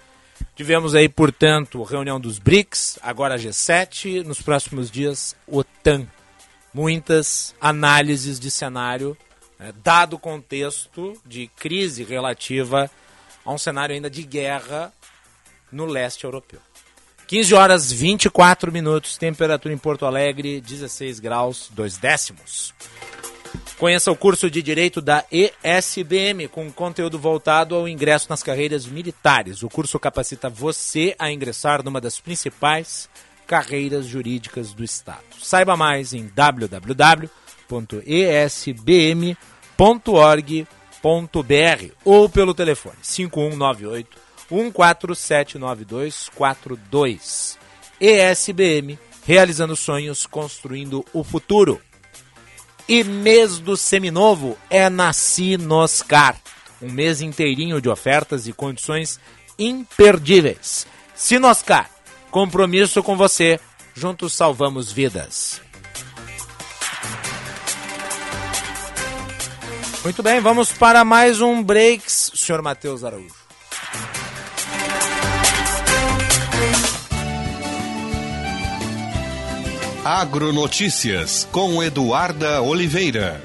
Tivemos aí, portanto, reunião dos BRICS, agora a G7, nos próximos dias, OTAN. Muitas análises de cenário, né, dado o contexto de crise relativa a um cenário ainda de guerra no leste europeu. 15 horas 24 minutos, temperatura em Porto Alegre, 16 graus, 2 décimos. Conheça o curso de Direito da ESBM, com conteúdo voltado ao ingresso nas carreiras militares. O curso capacita você a ingressar numa das principais carreiras jurídicas do Estado. Saiba mais em www.esbm.org.br ou pelo telefone 5198 1479242. ESBM, realizando sonhos, construindo o futuro. E mês do seminovo é na Sinoscar. Um mês inteirinho de ofertas e condições imperdíveis. Sinoscar, compromisso com você. Juntos salvamos vidas. Muito bem, vamos para mais um Breaks, senhor Matheus Araújo.
Agronotícias com Eduarda Oliveira.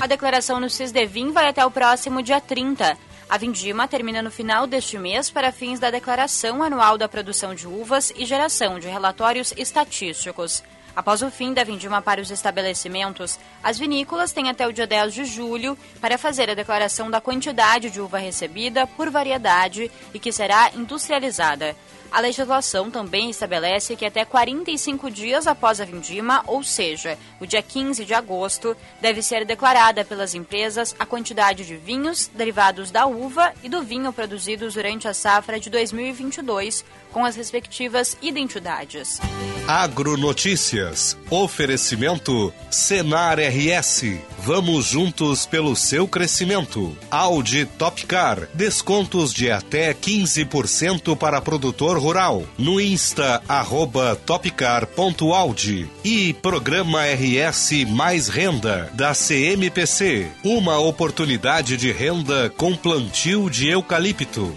A declaração no CISDEVIM vai até o próximo dia 30. A vindima termina no final deste mês para fins da declaração anual da produção de uvas e geração de relatórios estatísticos. Após o fim da vindima para os estabelecimentos, as vinícolas têm até o dia 10 de julho para fazer a declaração da quantidade de uva recebida por variedade e que será industrializada. A legislação também estabelece que até 45 dias após a vindima, ou seja, o dia 15 de agosto, deve ser declarada pelas empresas a quantidade de vinhos derivados da uva e do vinho produzidos durante a safra de 2022, com as respectivas identidades.
Agronotícias. Oferecimento Senar RS. Vamos juntos pelo seu crescimento. Audi Topcar. Descontos de até 15% para produtor rural. No Insta, arroba topcar.audi. E Programa RS Mais Renda, da CMPC. Uma oportunidade de renda com plantio de eucalipto.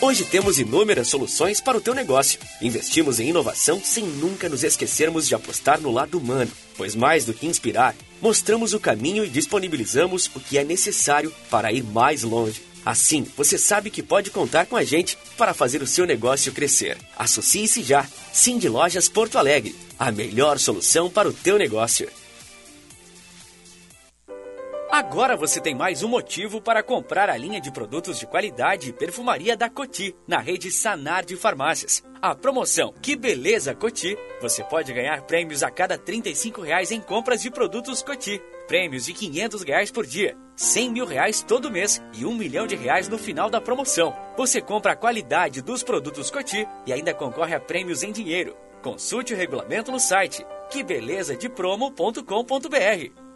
Hoje temos inúmeras soluções para o teu negócio. Investimos em inovação sem nunca nos esquecermos de apostar no lado humano, pois mais do que inspirar, mostramos o caminho e disponibilizamos o que é necessário para ir mais longe. Assim, você sabe que pode contar com a gente para fazer o seu negócio crescer. Associe-se já. De Lojas Porto Alegre, a melhor solução para o teu negócio. Agora você tem mais um motivo para comprar a linha de produtos de qualidade e perfumaria da Coti, na rede Sanar de Farmácias. A promoção Que Beleza Coti, você pode ganhar prêmios a cada 35 reais em compras de produtos Coti. Prêmios de 500 reais por dia, 100 mil reais todo mês e um milhão de reais no final da promoção. Você compra a qualidade dos produtos Coti e ainda concorre a prêmios em dinheiro. Consulte o regulamento no site quebelezadepromo.com.br.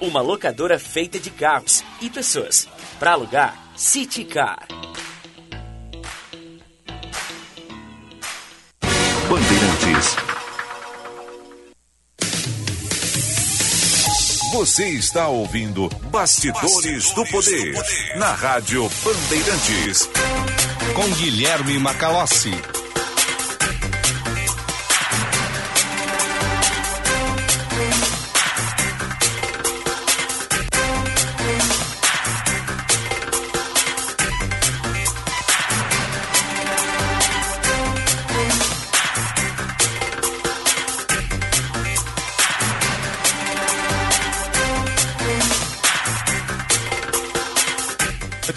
uma locadora feita de carros e pessoas. Para alugar, Citicar.
Bandeirantes.
Você está ouvindo Bastidores, do, Poder, na Rádio Bandeirantes.
Com Guilherme Macalossi.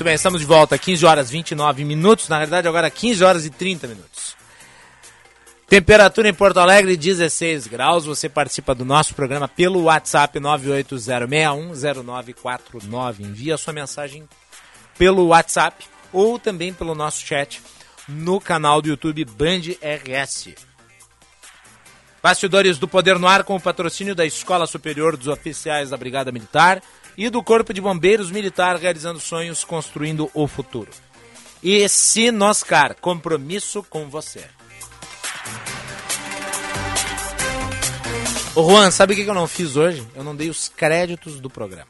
Muito bem, estamos de volta, 15 horas 29 minutos, na verdade agora 15 horas e 30 minutos. Temperatura em Porto Alegre 16 graus. Você participa do nosso programa pelo WhatsApp 980610949. Envia sua mensagem pelo WhatsApp ou também pelo nosso chat no canal do YouTube Band RS. Bastidores do Poder no Ar com o patrocínio da Escola Superior dos Oficiais da Brigada Militar e do Corpo de Bombeiros Militar realizando sonhos, construindo o futuro. E Sinoscar, compromisso com você. Ô Juan, sabe o que eu não fiz hoje? Eu não dei os créditos do programa.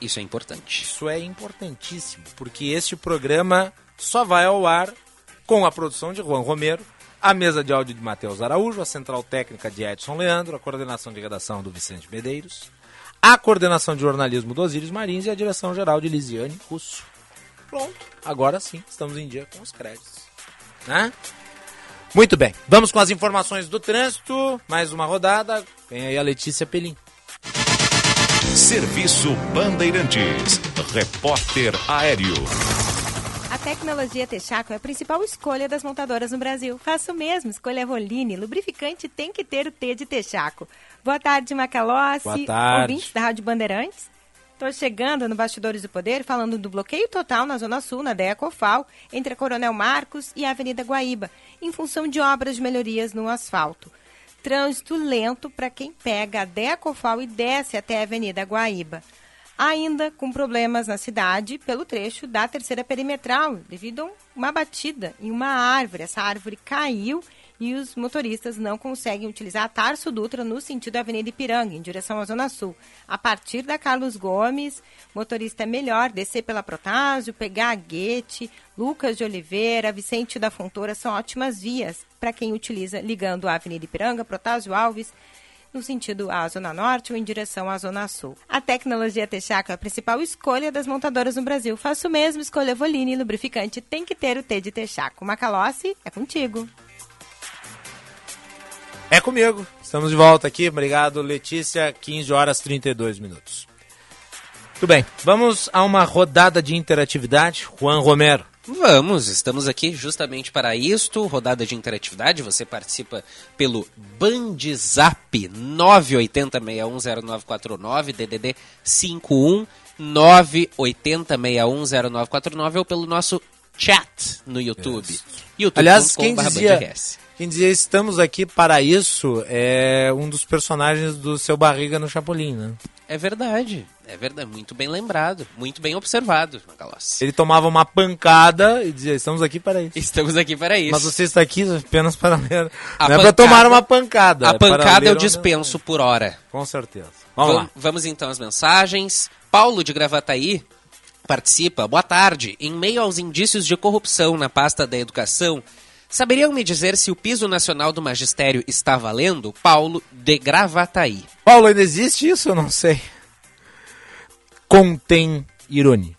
Isso é importante.
Isso é importantíssimo, porque este programa só vai ao ar com a produção de Juan Romero, a mesa de áudio de Matheus Araújo, a central técnica de Edson Leandro, a coordenação de redação do Vicente Medeiros, a coordenação de jornalismo do Osíris Marins e a direção geral de Lisiane Russo. Pronto, agora sim, estamos em dia com os créditos. Né? Muito bem, vamos com as informações do trânsito. Mais uma rodada. Vem aí a Letícia Pelim.
Serviço Bandeirantes. Repórter Aéreo.
A tecnologia Texaco é a principal escolha das montadoras no Brasil. Faça o mesmo, escolha a Roline. Lubrificante tem que ter o T de Texaco. Boa tarde, Macalossi.
Boa tarde.
Ouvintes da Rádio Bandeirantes. Estou chegando no Bastidores do Poder falando do bloqueio total na Zona Sul, na DEA Cofal, entre a Coronel Marcos e a Avenida Guaíba, em função de obras de melhorias no asfalto. Trânsito lento para quem pega a DEA Cofal e desce até a Avenida Guaíba. Ainda com problemas na cidade pelo trecho da terceira perimetral, devido a uma batida em uma árvore. Essa árvore caiu e os motoristas não conseguem utilizar a Tarso Dutra no sentido da Avenida Ipiranga, em direção à Zona Sul. A partir da Carlos Gomes, motorista é melhor descer pela Protásio, pegar a Guete, Lucas de Oliveira, Vicente da Fontoura, são ótimas vias para quem utiliza ligando a Avenida Ipiranga, Protásio Alves, no sentido à Zona Norte ou em direção à Zona Sul. A tecnologia Texaco é a principal escolha das montadoras no Brasil. Faça o mesmo, escolha Voline, lubrificante tem que ter o T de Texaco. Macalossi, é contigo.
É comigo. Estamos de volta aqui. Obrigado, Letícia. 15 horas 32 minutos. Tudo bem. Vamos a uma rodada de interatividade. Juan Romero.
Vamos, estamos aqui justamente para isto, rodada de interatividade. Você participa pelo Bandzap 980610949, DDD 51 980610949 ou pelo nosso chat no YouTube. YouTube
Aliás, quem dizia, quem dizia estamos aqui para isso é um dos personagens do Seu Barriga no Chapolin, né?
É verdade, é verdade, muito bem lembrado, muito bem observado, Macalossi.
Ele tomava uma pancada e dizia, estamos aqui para isso.
Estamos aqui para isso.
Mas você está aqui apenas para ler.
A
não é
pancada-
para tomar uma pancada.
A
é
pancada eu dispenso por hora.
Com certeza. Vamos
Vam-
lá.
Vamos então às mensagens. Paulo de Gravataí participa. Boa tarde. Em meio aos indícios de corrupção na pasta da educação, saberiam me dizer se o piso nacional do magistério está valendo? Paulo de Gravataí.
Paulo, ainda existe isso? Eu não sei. Contém irônia.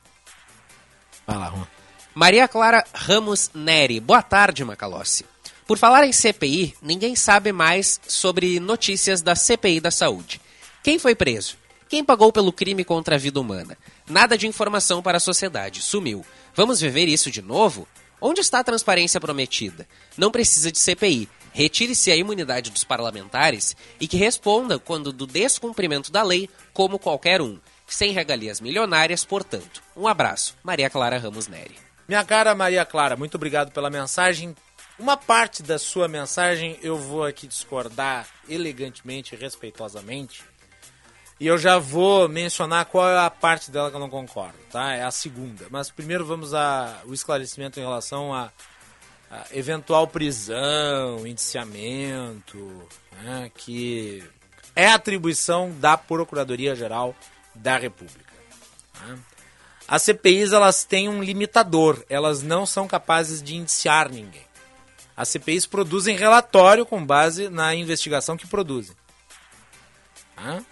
Vai lá, Juan.
Maria Clara Ramos Neri. Boa tarde, Macalossi. Por falar em CPI, ninguém sabe mais sobre notícias da CPI da saúde. Quem foi preso? Quem pagou pelo crime contra a vida humana? Nada de informação para a sociedade. Sumiu. Vamos viver isso de novo? Onde está a transparência prometida? Não precisa de CPI. Retire-se a imunidade dos parlamentares e que responda quando do descumprimento da lei, como qualquer um. Sem regalias milionárias, portanto. Um abraço. Maria Clara Ramos Neri.
Minha cara Maria Clara, muito obrigado pela mensagem. Uma parte da sua mensagem eu vou aqui discordar elegantemente respeitosamente. E eu já vou mencionar qual é a parte dela que eu não concordo, tá? É a segunda. Mas primeiro vamos ao esclarecimento em relação a ah, eventual prisão, indiciamento, né, que é atribuição da Procuradoria-Geral da República. Né. As CPIs elas têm um limitador, elas não são capazes de indiciar ninguém. As CPIs produzem relatório com base na investigação que produzem. Né.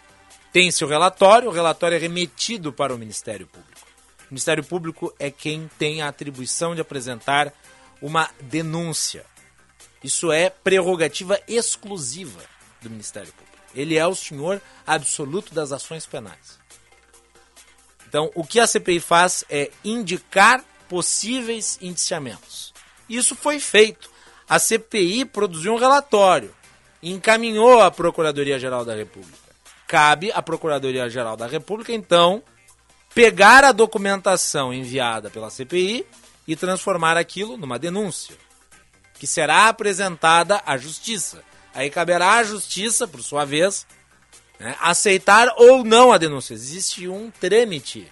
Tem-se o relatório, o relatório é remetido para o Ministério Público. O Ministério Público é quem tem a atribuição de apresentar uma denúncia. Isso é prerrogativa exclusiva do Ministério Público. Ele é o senhor absoluto das ações penais. Então, o que a CPI faz é indicar possíveis indiciamentos. Isso foi feito. A CPI produziu um relatório e encaminhou à Procuradoria-Geral da República. Cabe à Procuradoria-Geral da República, então, pegar a documentação enviada pela CPI e transformar aquilo numa denúncia, que será apresentada à Justiça. Aí caberá à Justiça, por sua vez, né, aceitar ou não a denúncia. Existe um trâmite.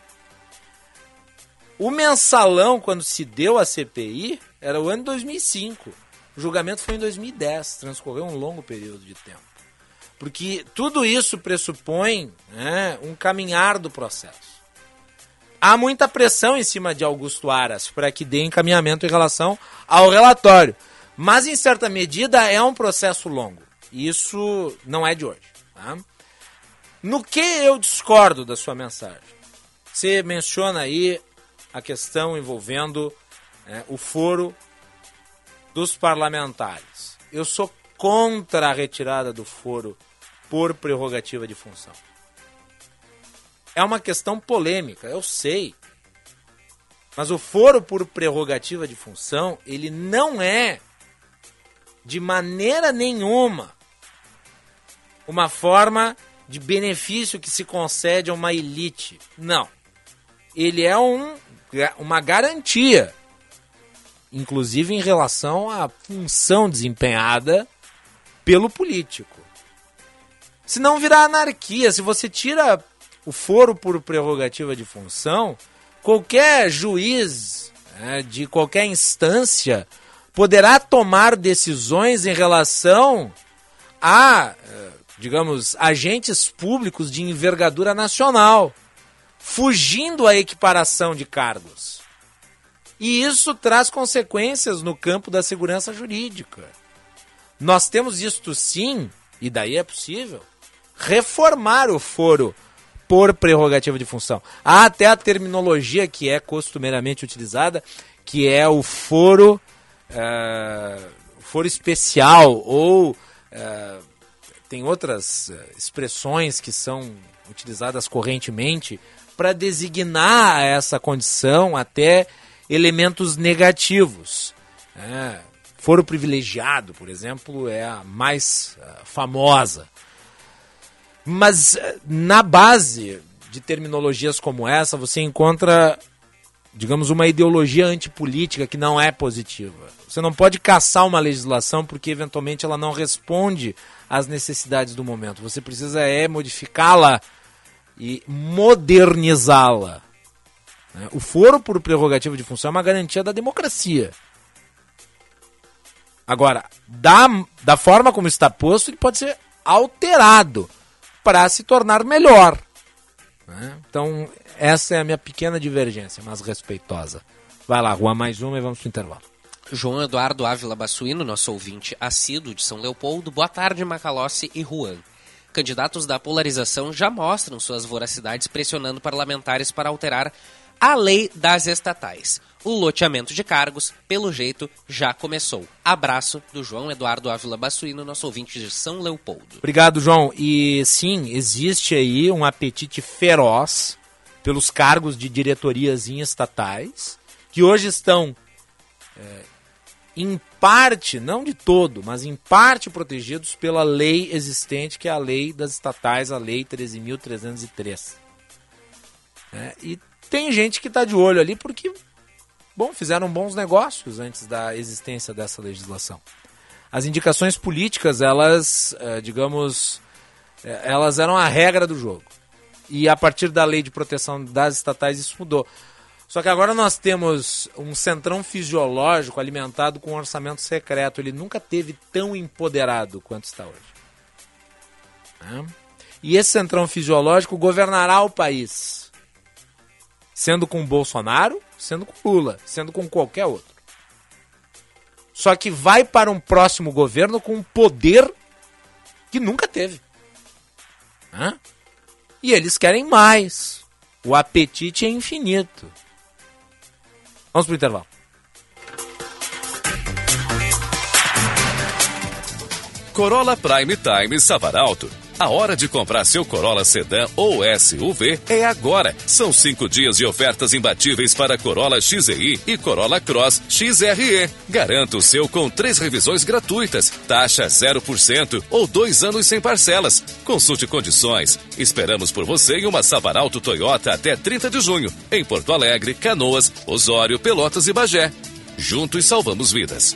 O mensalão, quando se deu a CPI, era o ano de 2005. O julgamento foi em 2010, transcorreu um longo período de tempo. Porque tudo isso pressupõe né, um caminhar do processo. Há muita pressão em cima de Augusto Aras para que dê encaminhamento em relação ao relatório. Mas, em certa medida, é um processo longo. Isso não é de hoje. Tá? No que eu discordo da sua mensagem? Você menciona aí a questão envolvendo é, o foro dos parlamentares. Eu sou contra a retirada do foro por prerrogativa de função. É uma questão polêmica, eu sei. Mas o foro por prerrogativa de função, ele não é de maneira nenhuma uma forma de benefício que se concede a uma elite. Não. Ele é um, uma garantia, inclusive em relação à função desempenhada pelo político. Se não virar anarquia, se você tira o foro por prerrogativa de função, qualquer juiz né, de qualquer instância poderá tomar decisões em relação a, eh, digamos, agentes públicos de envergadura nacional, fugindo à equiparação de cargos. E isso traz consequências no campo da segurança jurídica. Nós temos isto sim, e daí é possível, reformar o foro por prerrogativa de função. Há até a terminologia que é costumeiramente utilizada, que é o foro, uh, foro especial ou uh, tem outras eh, expressões que são utilizadas correntemente para designar essa condição até elementos negativos. É, foro privilegiado, por exemplo, é a mais uh, famosa. Mas eh, na base de terminologias como essa, você encontra, digamos, uma ideologia antipolítica que não é positiva. Você não pode caçar uma legislação porque eventualmente ela não responde às necessidades do momento. Você precisa é modificá-la e modernizá-la. Né? O foro por prerrogativa de função é uma garantia da democracia. Agora, da, da forma como está posto, ele pode ser alterado para se tornar melhor. Né? Então, essa é a minha pequena divergência, mas respeitosa. Vai lá, Juan, mais uma e vamos para o intervalo.
João Eduardo Ávila Bassuino, nosso ouvinte assíduo de São Leopoldo. Boa tarde, Macalossi e Juan. Candidatos da polarização já mostram suas voracidades pressionando parlamentares para alterar a lei das estatais. O loteamento de cargos, pelo jeito, já começou. Abraço do João Eduardo Ávila Bassuino, nosso ouvinte de São Leopoldo.
Obrigado, João. E sim, existe aí um apetite feroz pelos cargos de diretorias em estatais, que hoje estão, é, em parte, não de todo, mas em parte protegidos pela lei existente, que é a lei das estatais, a Lei 13.303. É, e tem gente que está de olho ali porque Bom, fizeram bons negócios antes da existência dessa legislação. As indicações políticas, elas, eh, digamos, eh, elas eram a regra do jogo. E a partir da lei de proteção das estatais, isso mudou. Só que agora nós temos um centrão fisiológico alimentado com um orçamento secreto. Ele nunca teve tão empoderado quanto está hoje. Né? E esse centrão fisiológico governará o país. Sendo com Bolsonaro, sendo com Lula, sendo com qualquer outro. Só que vai para um próximo governo com um poder que nunca teve. Né? E eles querem mais. O apetite é infinito. Vamos pro intervalo.
Corolla Prime Time Savaralto. A hora de comprar seu Corolla Sedan ou SUV é agora. São cinco dias de ofertas imbatíveis para Corolla XEI e Corolla Cross XRE. Garanta o seu com três revisões gratuitas, taxa 0% ou dois anos sem parcelas. Consulte condições. Esperamos por você em uma Savaralto Toyota até 30 de junho, em Porto Alegre, Canoas, Osório, Pelotas e Bagé. Juntos salvamos vidas.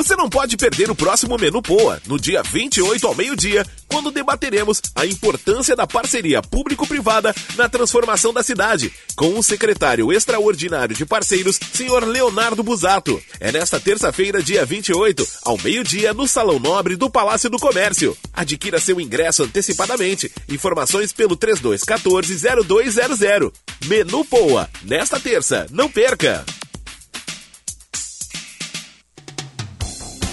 Você não pode perder o próximo Menu Poa, no dia 28 ao meio-dia, quando debateremos a importância da parceria público-privada na transformação da cidade, com o secretário extraordinário de parceiros, senhor Leonardo Busato. É nesta terça-feira, dia 28, ao meio-dia, no Salão Nobre do Palácio do Comércio. Adquira seu ingresso antecipadamente. Informações pelo 3214-0200. Menu Poa, nesta terça, não perca!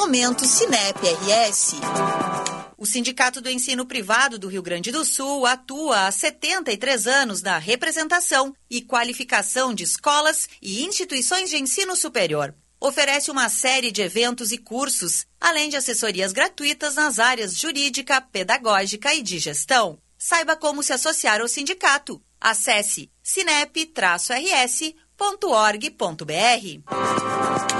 Momento Cinep RS. O Sindicato do Ensino Privado do Rio Grande do Sul atua há 73 anos na representação e qualificação de escolas e instituições de ensino superior. Oferece uma série de eventos e cursos, além de assessorias gratuitas nas áreas jurídica, pedagógica e de gestão. Saiba como se associar ao sindicato. Acesse sinep-rs.org.br.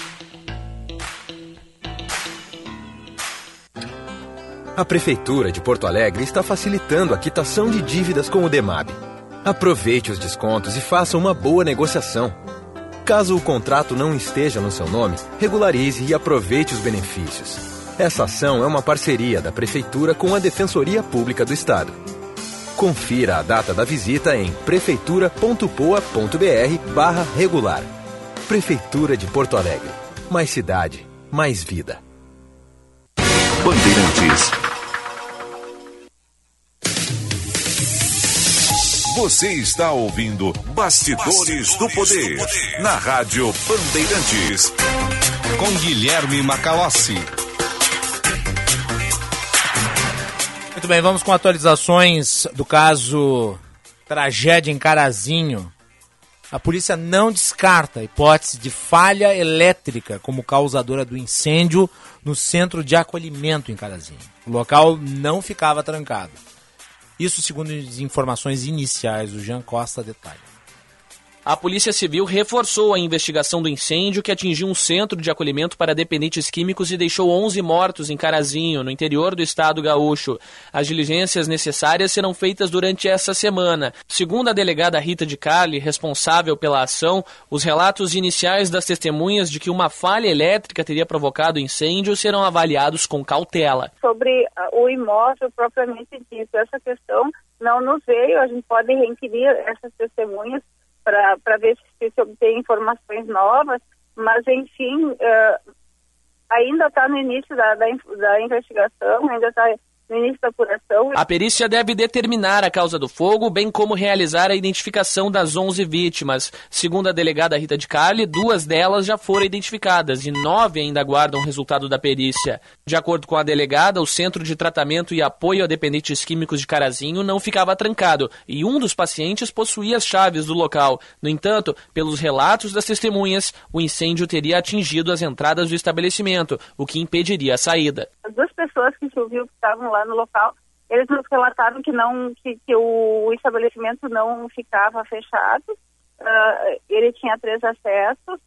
A Prefeitura de Porto Alegre está facilitando a quitação de dívidas com o DEMAB. Aproveite os descontos e faça uma boa negociação. Caso o contrato não esteja no seu nome, regularize e aproveite os benefícios. Essa ação é uma parceria da Prefeitura com a Defensoria Pública do Estado. Confira a data da visita em prefeitura.poa.br regular. Prefeitura de Porto Alegre. Mais cidade, mais vida.
Bandeirantes.
Você está ouvindo Bastidores, Bastidores do, poder, do Poder na Rádio Bandeirantes.
Com Guilherme Macalossi.
Muito bem, vamos com atualizações do caso Tragédia em Carazinho. A polícia não descarta a hipótese de falha elétrica como causadora do incêndio no centro de acolhimento em Carazinho. O local não ficava trancado. Isso segundo as informações iniciais, o Jean Costa detalha.
A Polícia Civil reforçou a investigação do incêndio que atingiu um centro de acolhimento para dependentes químicos e deixou 11 mortos em Carazinho, no interior do estado gaúcho. As diligências necessárias serão feitas durante essa semana. Segundo a delegada Rita de Carli, responsável pela ação, os relatos iniciais das testemunhas de que uma falha elétrica teria provocado o incêndio serão avaliados com cautela.
Sobre ah, o imóvel propriamente dito, essa questão não nos veio, a gente pode reinquirir essas testemunhas para ver se se obtém informações novas, mas, enfim, uh, ainda está no início da, da, da investigação, ainda está no início da apuração.
A perícia deve determinar a causa do fogo, bem como realizar a identificação das 11 vítimas. Segundo a delegada Rita de Carli, duas delas já foram identificadas e nove ainda aguardam o resultado da perícia. De acordo com a delegada, o Centro de Tratamento e Apoio a Dependentes Químicos de Carazinho não ficava trancado e um dos pacientes possuía as chaves do local. No entanto, pelos relatos das testemunhas, o incêndio teria atingido as entradas do estabelecimento, o que impediria a saída.
As duas pessoas que se ouviu que estavam lá no local, eles nos relataram que não que, que o estabelecimento não ficava fechado. Uh, ele tinha três acessos,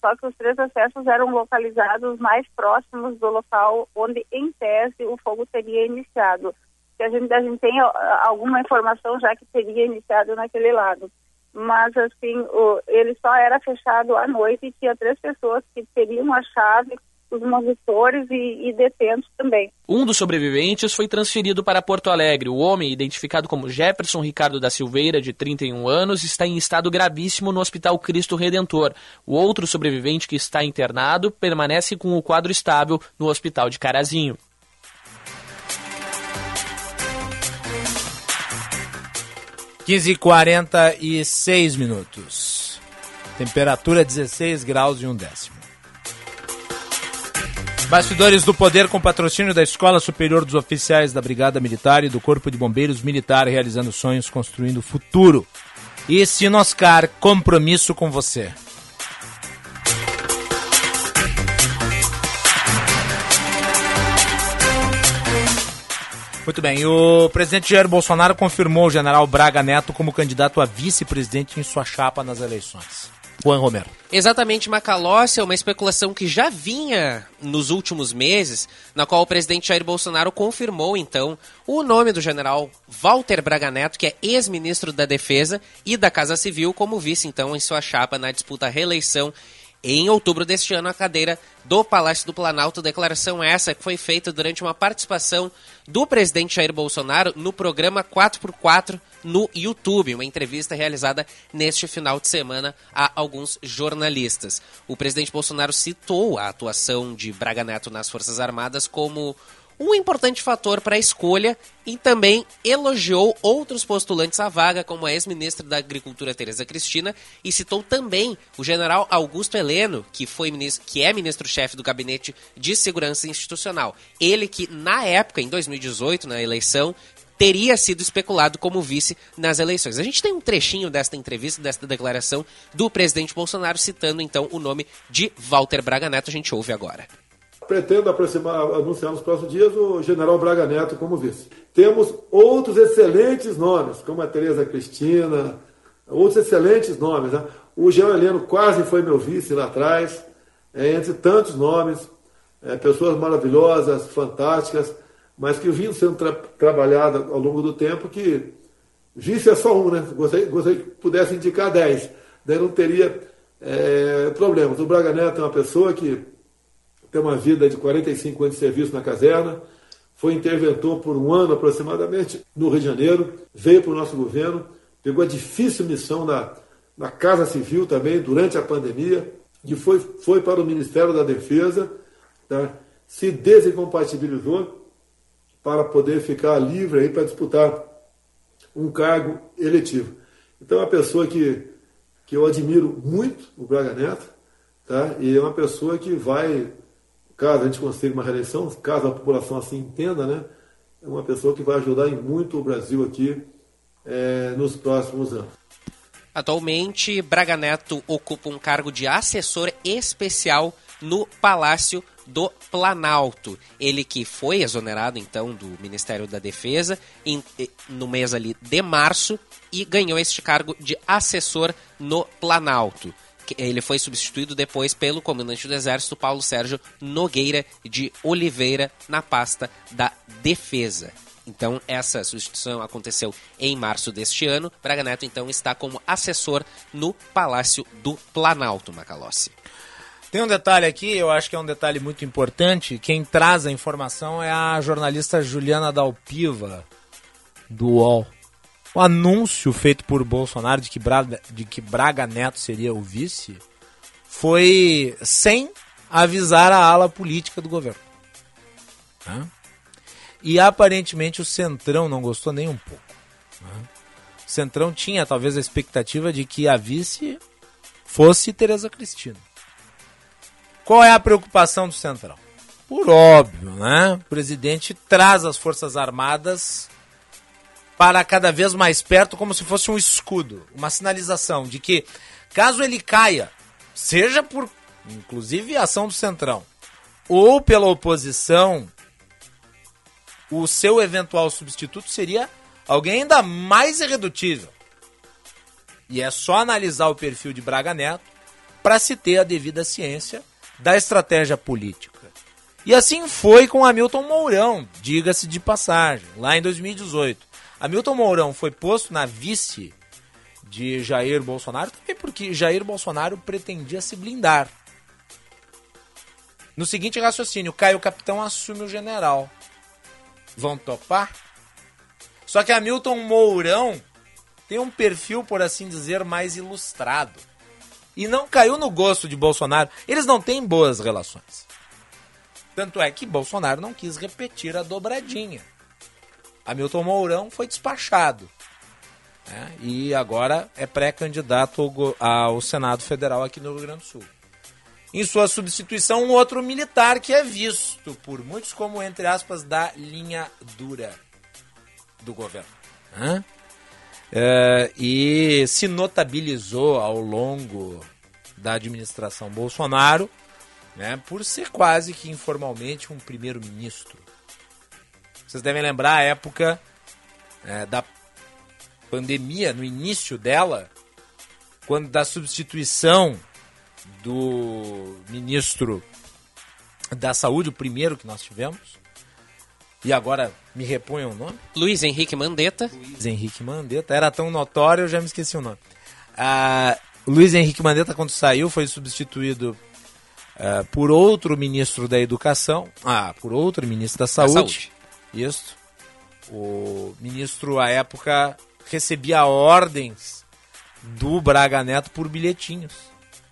só que os três acessos eram localizados mais próximos do local onde, em tese, o fogo teria iniciado. Que a gente, a gente tem alguma informação já que teria iniciado naquele lado. Mas, assim, o, ele só era fechado à noite e tinha três pessoas que teriam a chave os monitores e, e detentos também.
Um dos sobreviventes foi transferido para Porto Alegre. O homem, identificado como Jefferson Ricardo da Silveira, de 31 anos, está em estado gravíssimo no Hospital Cristo Redentor. O outro sobrevivente que está internado permanece com o quadro estável no Hospital de Carazinho.
Quinze e quarenta e seis minutos. Temperatura 16 graus e um décimo. Bastidores do Poder com patrocínio da Escola Superior dos Oficiais da Brigada Militar e do Corpo de Bombeiros Militar, realizando sonhos, construindo o futuro. E Sinoscar, compromisso com você. Muito bem, o presidente Jair Bolsonaro confirmou o general Braga Neto como candidato a vice-presidente em sua chapa nas eleições. Juan Romero.
Exatamente, Macalossi é uma especulação que já vinha nos últimos meses, na qual o presidente Jair Bolsonaro confirmou, então, o nome do general Walter Braga Neto, que é ex-ministro da Defesa e da Casa Civil, como vice, então, em sua chapa na disputa à reeleição em outubro deste ano, a cadeira do Palácio do Planalto. Declaração essa que foi feita durante uma participação do presidente Jair Bolsonaro no programa 4x4 no YouTube, uma entrevista realizada neste final de semana a alguns jornalistas. O presidente Bolsonaro citou a atuação de Braga Neto nas Forças Armadas como um importante fator para a escolha e também elogiou outros postulantes à vaga, como a ex-ministra da Agricultura Tereza Cristina, e citou também o general Augusto Heleno, que, foi ministro, que é ministro-chefe do Gabinete de Segurança Institucional. Ele que, na época, em 2018, na eleição, teria sido especulado como vice nas eleições. A gente tem um trechinho desta entrevista, desta declaração do presidente Bolsonaro, citando então o nome de Walter Braga Neto. A gente ouve agora.
Pretendo anunciar nos próximos dias o general Braga Neto como vice. Temos outros excelentes nomes, como a Tereza Cristina, outros excelentes nomes. Né? O Jean Heleno quase foi meu vice lá atrás, é, entre tantos nomes, é, pessoas maravilhosas, fantásticas mas que vinham sendo tra trabalhada ao longo do tempo, que vice é só um, né? Gostaria que pudesse indicar dez, daí não teria é, problemas. O Braga Neto é uma pessoa que tem uma vida de 45 anos de serviço na caserna, foi interventor por um ano aproximadamente no Rio de Janeiro, veio para o nosso governo, pegou a difícil missão na, na Casa Civil também durante a pandemia, e foi, foi para o Ministério da Defesa, tá? se desincompatibilizou para poder ficar livre aí para disputar um cargo eletivo. Então é uma pessoa que, que eu admiro muito, o Braga Neto, tá? e é uma pessoa que vai, caso a gente consiga uma reeleição, caso a população assim entenda, né? é uma pessoa que vai ajudar em muito o Brasil aqui é, nos próximos anos.
Atualmente, Braga Neto ocupa um cargo de assessor especial no Palácio do Planalto. Ele que foi exonerado, então, do Ministério da Defesa em, no mês ali de março e ganhou este cargo de assessor no Planalto. Ele foi substituído depois pelo comandante do Exército, Paulo Sérgio Nogueira de Oliveira, na pasta da Defesa. Então, essa substituição aconteceu em março deste ano. Braga Neto, então, está como assessor no Palácio do Planalto, Macalossi.
Tem um detalhe aqui, eu acho que é um detalhe muito importante. Quem traz a informação é a jornalista Juliana Dalpiva, do UOL. O anúncio feito por Bolsonaro de que Braga, de que Braga Neto seria o vice foi sem avisar a ala política do governo. E aparentemente o Centrão não gostou nem um pouco. O Centrão tinha talvez a expectativa de que a vice fosse Tereza Cristina. Qual é a preocupação do Centrão? Por óbvio, né? O presidente traz as Forças Armadas para cada vez mais perto, como se fosse um escudo, uma sinalização de que, caso ele caia, seja por, inclusive, ação do Centrão, ou pela oposição, o seu eventual substituto seria alguém ainda mais irredutível. E é só analisar o perfil de Braga Neto para se ter a devida ciência da estratégia política. E assim foi com Hamilton Mourão, diga-se de passagem, lá em 2018. Hamilton Mourão foi posto na vice de Jair Bolsonaro também porque Jair Bolsonaro pretendia se blindar. No seguinte raciocínio, cai o capitão, assume o general. Vão topar? Só que Hamilton Mourão tem um perfil, por assim dizer, mais ilustrado e não caiu no gosto de Bolsonaro. Eles não têm boas relações. Tanto é que Bolsonaro não quis repetir a dobradinha. Hamilton Mourão foi despachado. Né? E agora é pré-candidato ao Senado Federal aqui no Rio Grande do Sul. Em sua substituição, um outro militar que é visto por muitos como, entre aspas, da linha dura do governo. Né? É, e se notabilizou ao longo da administração Bolsonaro, né, por ser quase que informalmente um primeiro-ministro. Vocês devem lembrar a época é, da pandemia, no início dela, quando da substituição do ministro da Saúde, o primeiro que nós tivemos, e agora me reponham o nome?
Luiz Henrique Mandetta.
Luiz Henrique Mandetta. Era tão notório, eu já me esqueci o nome. Ah, Luiz Henrique Mandetta, quando saiu, foi substituído ah, por outro ministro da Educação. Ah, por outro ministro da Saúde. Da saúde. Isso. O ministro, à época, recebia ordens do Braga Neto por bilhetinhos.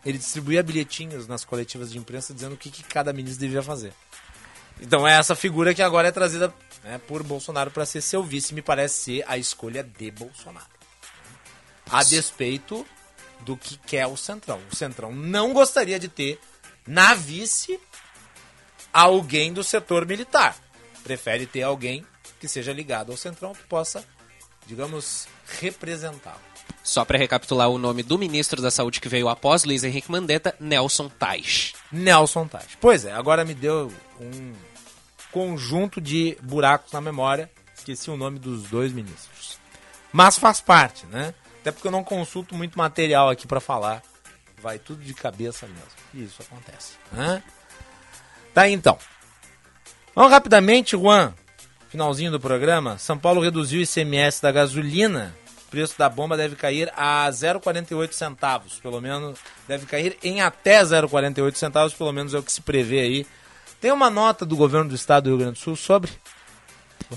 Ele distribuía bilhetinhos nas coletivas de imprensa dizendo o que, que cada ministro devia fazer. Então é essa figura que agora é trazida né, por Bolsonaro para ser seu vice, me parece ser a escolha de Bolsonaro. A despeito do que quer o Centrão. O Centrão não gostaria de ter na vice alguém do setor militar. Prefere ter alguém que seja ligado ao Centrão que possa, digamos, representá-lo.
Só para recapitular o nome do ministro da Saúde que veio após Luiz Henrique Mandetta, Nelson Tais.
Nelson Tais. Pois é, agora me deu um conjunto de buracos na memória. Esqueci o nome dos dois ministros. Mas faz parte, né? Até porque eu não consulto muito material aqui para falar. Vai tudo de cabeça mesmo. E isso acontece. Né? Tá então. Vamos rapidamente, Juan. Finalzinho do programa. São Paulo reduziu o ICMS da gasolina. O preço da bomba deve cair a 0,48 centavos. Pelo menos deve cair em até 0,48 centavos. Pelo menos é o que se prevê aí tem uma nota do governo do estado do Rio Grande do Sul sobre?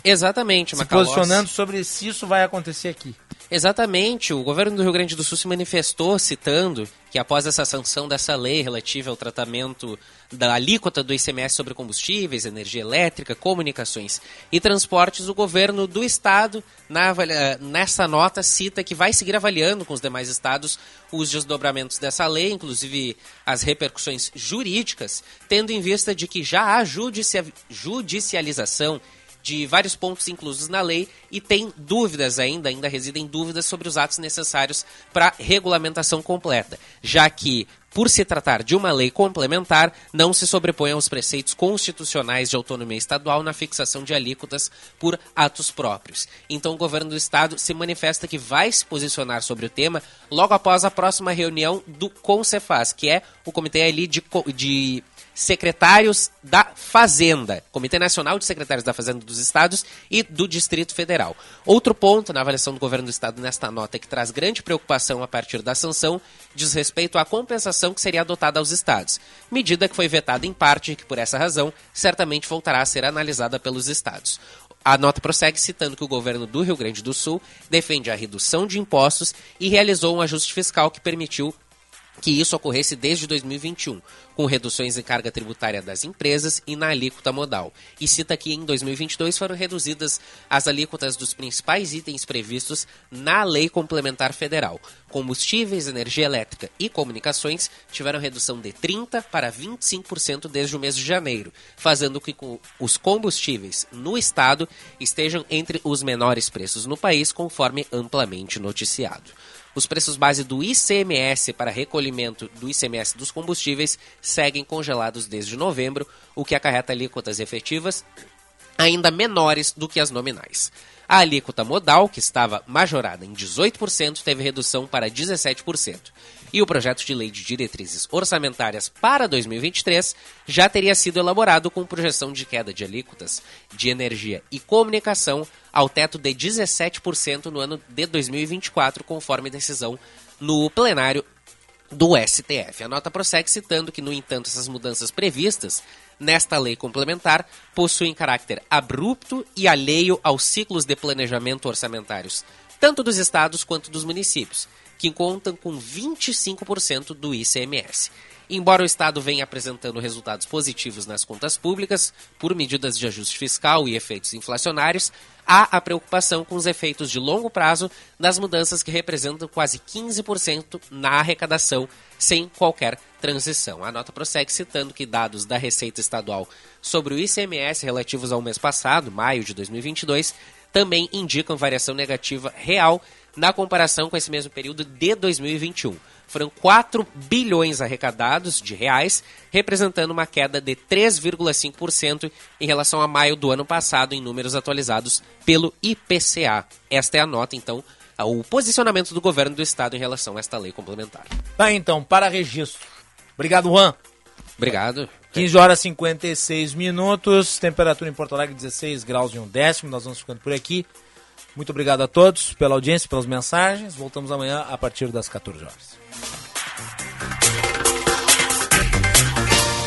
Exatamente,
Se posicionando sobre se isso vai acontecer aqui.
Exatamente. O governo do Rio Grande do Sul se manifestou citando que após essa sanção dessa lei relativa ao tratamento da alíquota do ICMS sobre combustíveis, energia elétrica, comunicações e transportes, o governo do estado, na, nessa nota, cita que vai seguir avaliando com os demais estados os desdobramentos dessa lei, inclusive as repercussões jurídicas, tendo em vista de que já há judicialização de vários pontos inclusos na lei e tem dúvidas ainda, ainda residem dúvidas sobre os atos necessários para regulamentação completa, já que por se tratar de uma lei complementar, não se sobrepõe aos preceitos constitucionais de autonomia estadual na fixação de alíquotas por atos próprios. Então, o governo do estado se manifesta que vai se posicionar sobre o tema logo após a próxima reunião do CONCEFAS, que é o Comitê ali de, de secretários da Fazenda, Comitê Nacional de Secretários da Fazenda dos Estados e do Distrito Federal. Outro ponto na avaliação do governo do Estado nesta nota que traz grande preocupação a partir da sanção diz respeito à compensação que seria adotada aos estados, medida que foi vetada em parte e que, por essa razão, certamente voltará a ser analisada pelos estados. A nota prossegue citando que o governo do Rio Grande do Sul defende a redução de impostos e realizou um ajuste fiscal que permitiu que isso ocorresse desde 2021, com reduções em carga tributária das empresas e na alíquota modal. E cita que em 2022 foram reduzidas as alíquotas dos principais itens previstos na Lei Complementar Federal. Combustíveis, energia elétrica e comunicações tiveram redução de 30% para 25% desde o mês de janeiro, fazendo com que os combustíveis no estado estejam entre os menores preços no país, conforme amplamente noticiado. Os preços base do ICMS para recolhimento do ICMS dos combustíveis seguem congelados desde novembro, o que acarreta alíquotas efetivas ainda menores do que as nominais. A alíquota modal, que estava majorada em 18%, teve redução para 17%. E o projeto de lei de diretrizes orçamentárias para 2023 já teria sido elaborado com projeção de queda de alíquotas de energia e comunicação ao teto de 17% no ano de 2024, conforme decisão no plenário do STF. A nota prossegue citando que, no entanto, essas mudanças previstas nesta lei complementar possuem caráter abrupto e alheio aos ciclos de planejamento orçamentários, tanto dos estados quanto dos municípios, que contam com 25% do ICMS. Embora o Estado venha apresentando resultados positivos nas contas públicas, por medidas de ajuste fiscal e efeitos inflacionários, há a preocupação com os efeitos de longo prazo das mudanças que representam quase 15% na arrecadação, sem qualquer transição. A nota prossegue citando que dados da Receita Estadual sobre o ICMS relativos ao mês passado, maio de 2022, também indicam variação negativa real na comparação com esse mesmo período de 2021 foram 4 bilhões arrecadados de reais, representando uma queda de 3,5% em relação a maio do ano passado, em números atualizados pelo IPCA. Esta é a nota, então, o posicionamento do governo do estado em relação a esta lei complementar.
Tá, então, para registro. Obrigado, Juan.
Obrigado.
15 horas e 56 minutos, temperatura em Porto Alegre 16 graus e um décimo. Nós vamos ficando por aqui. Muito obrigado a todos pela audiência, pelas mensagens. Voltamos amanhã a partir das 14 horas.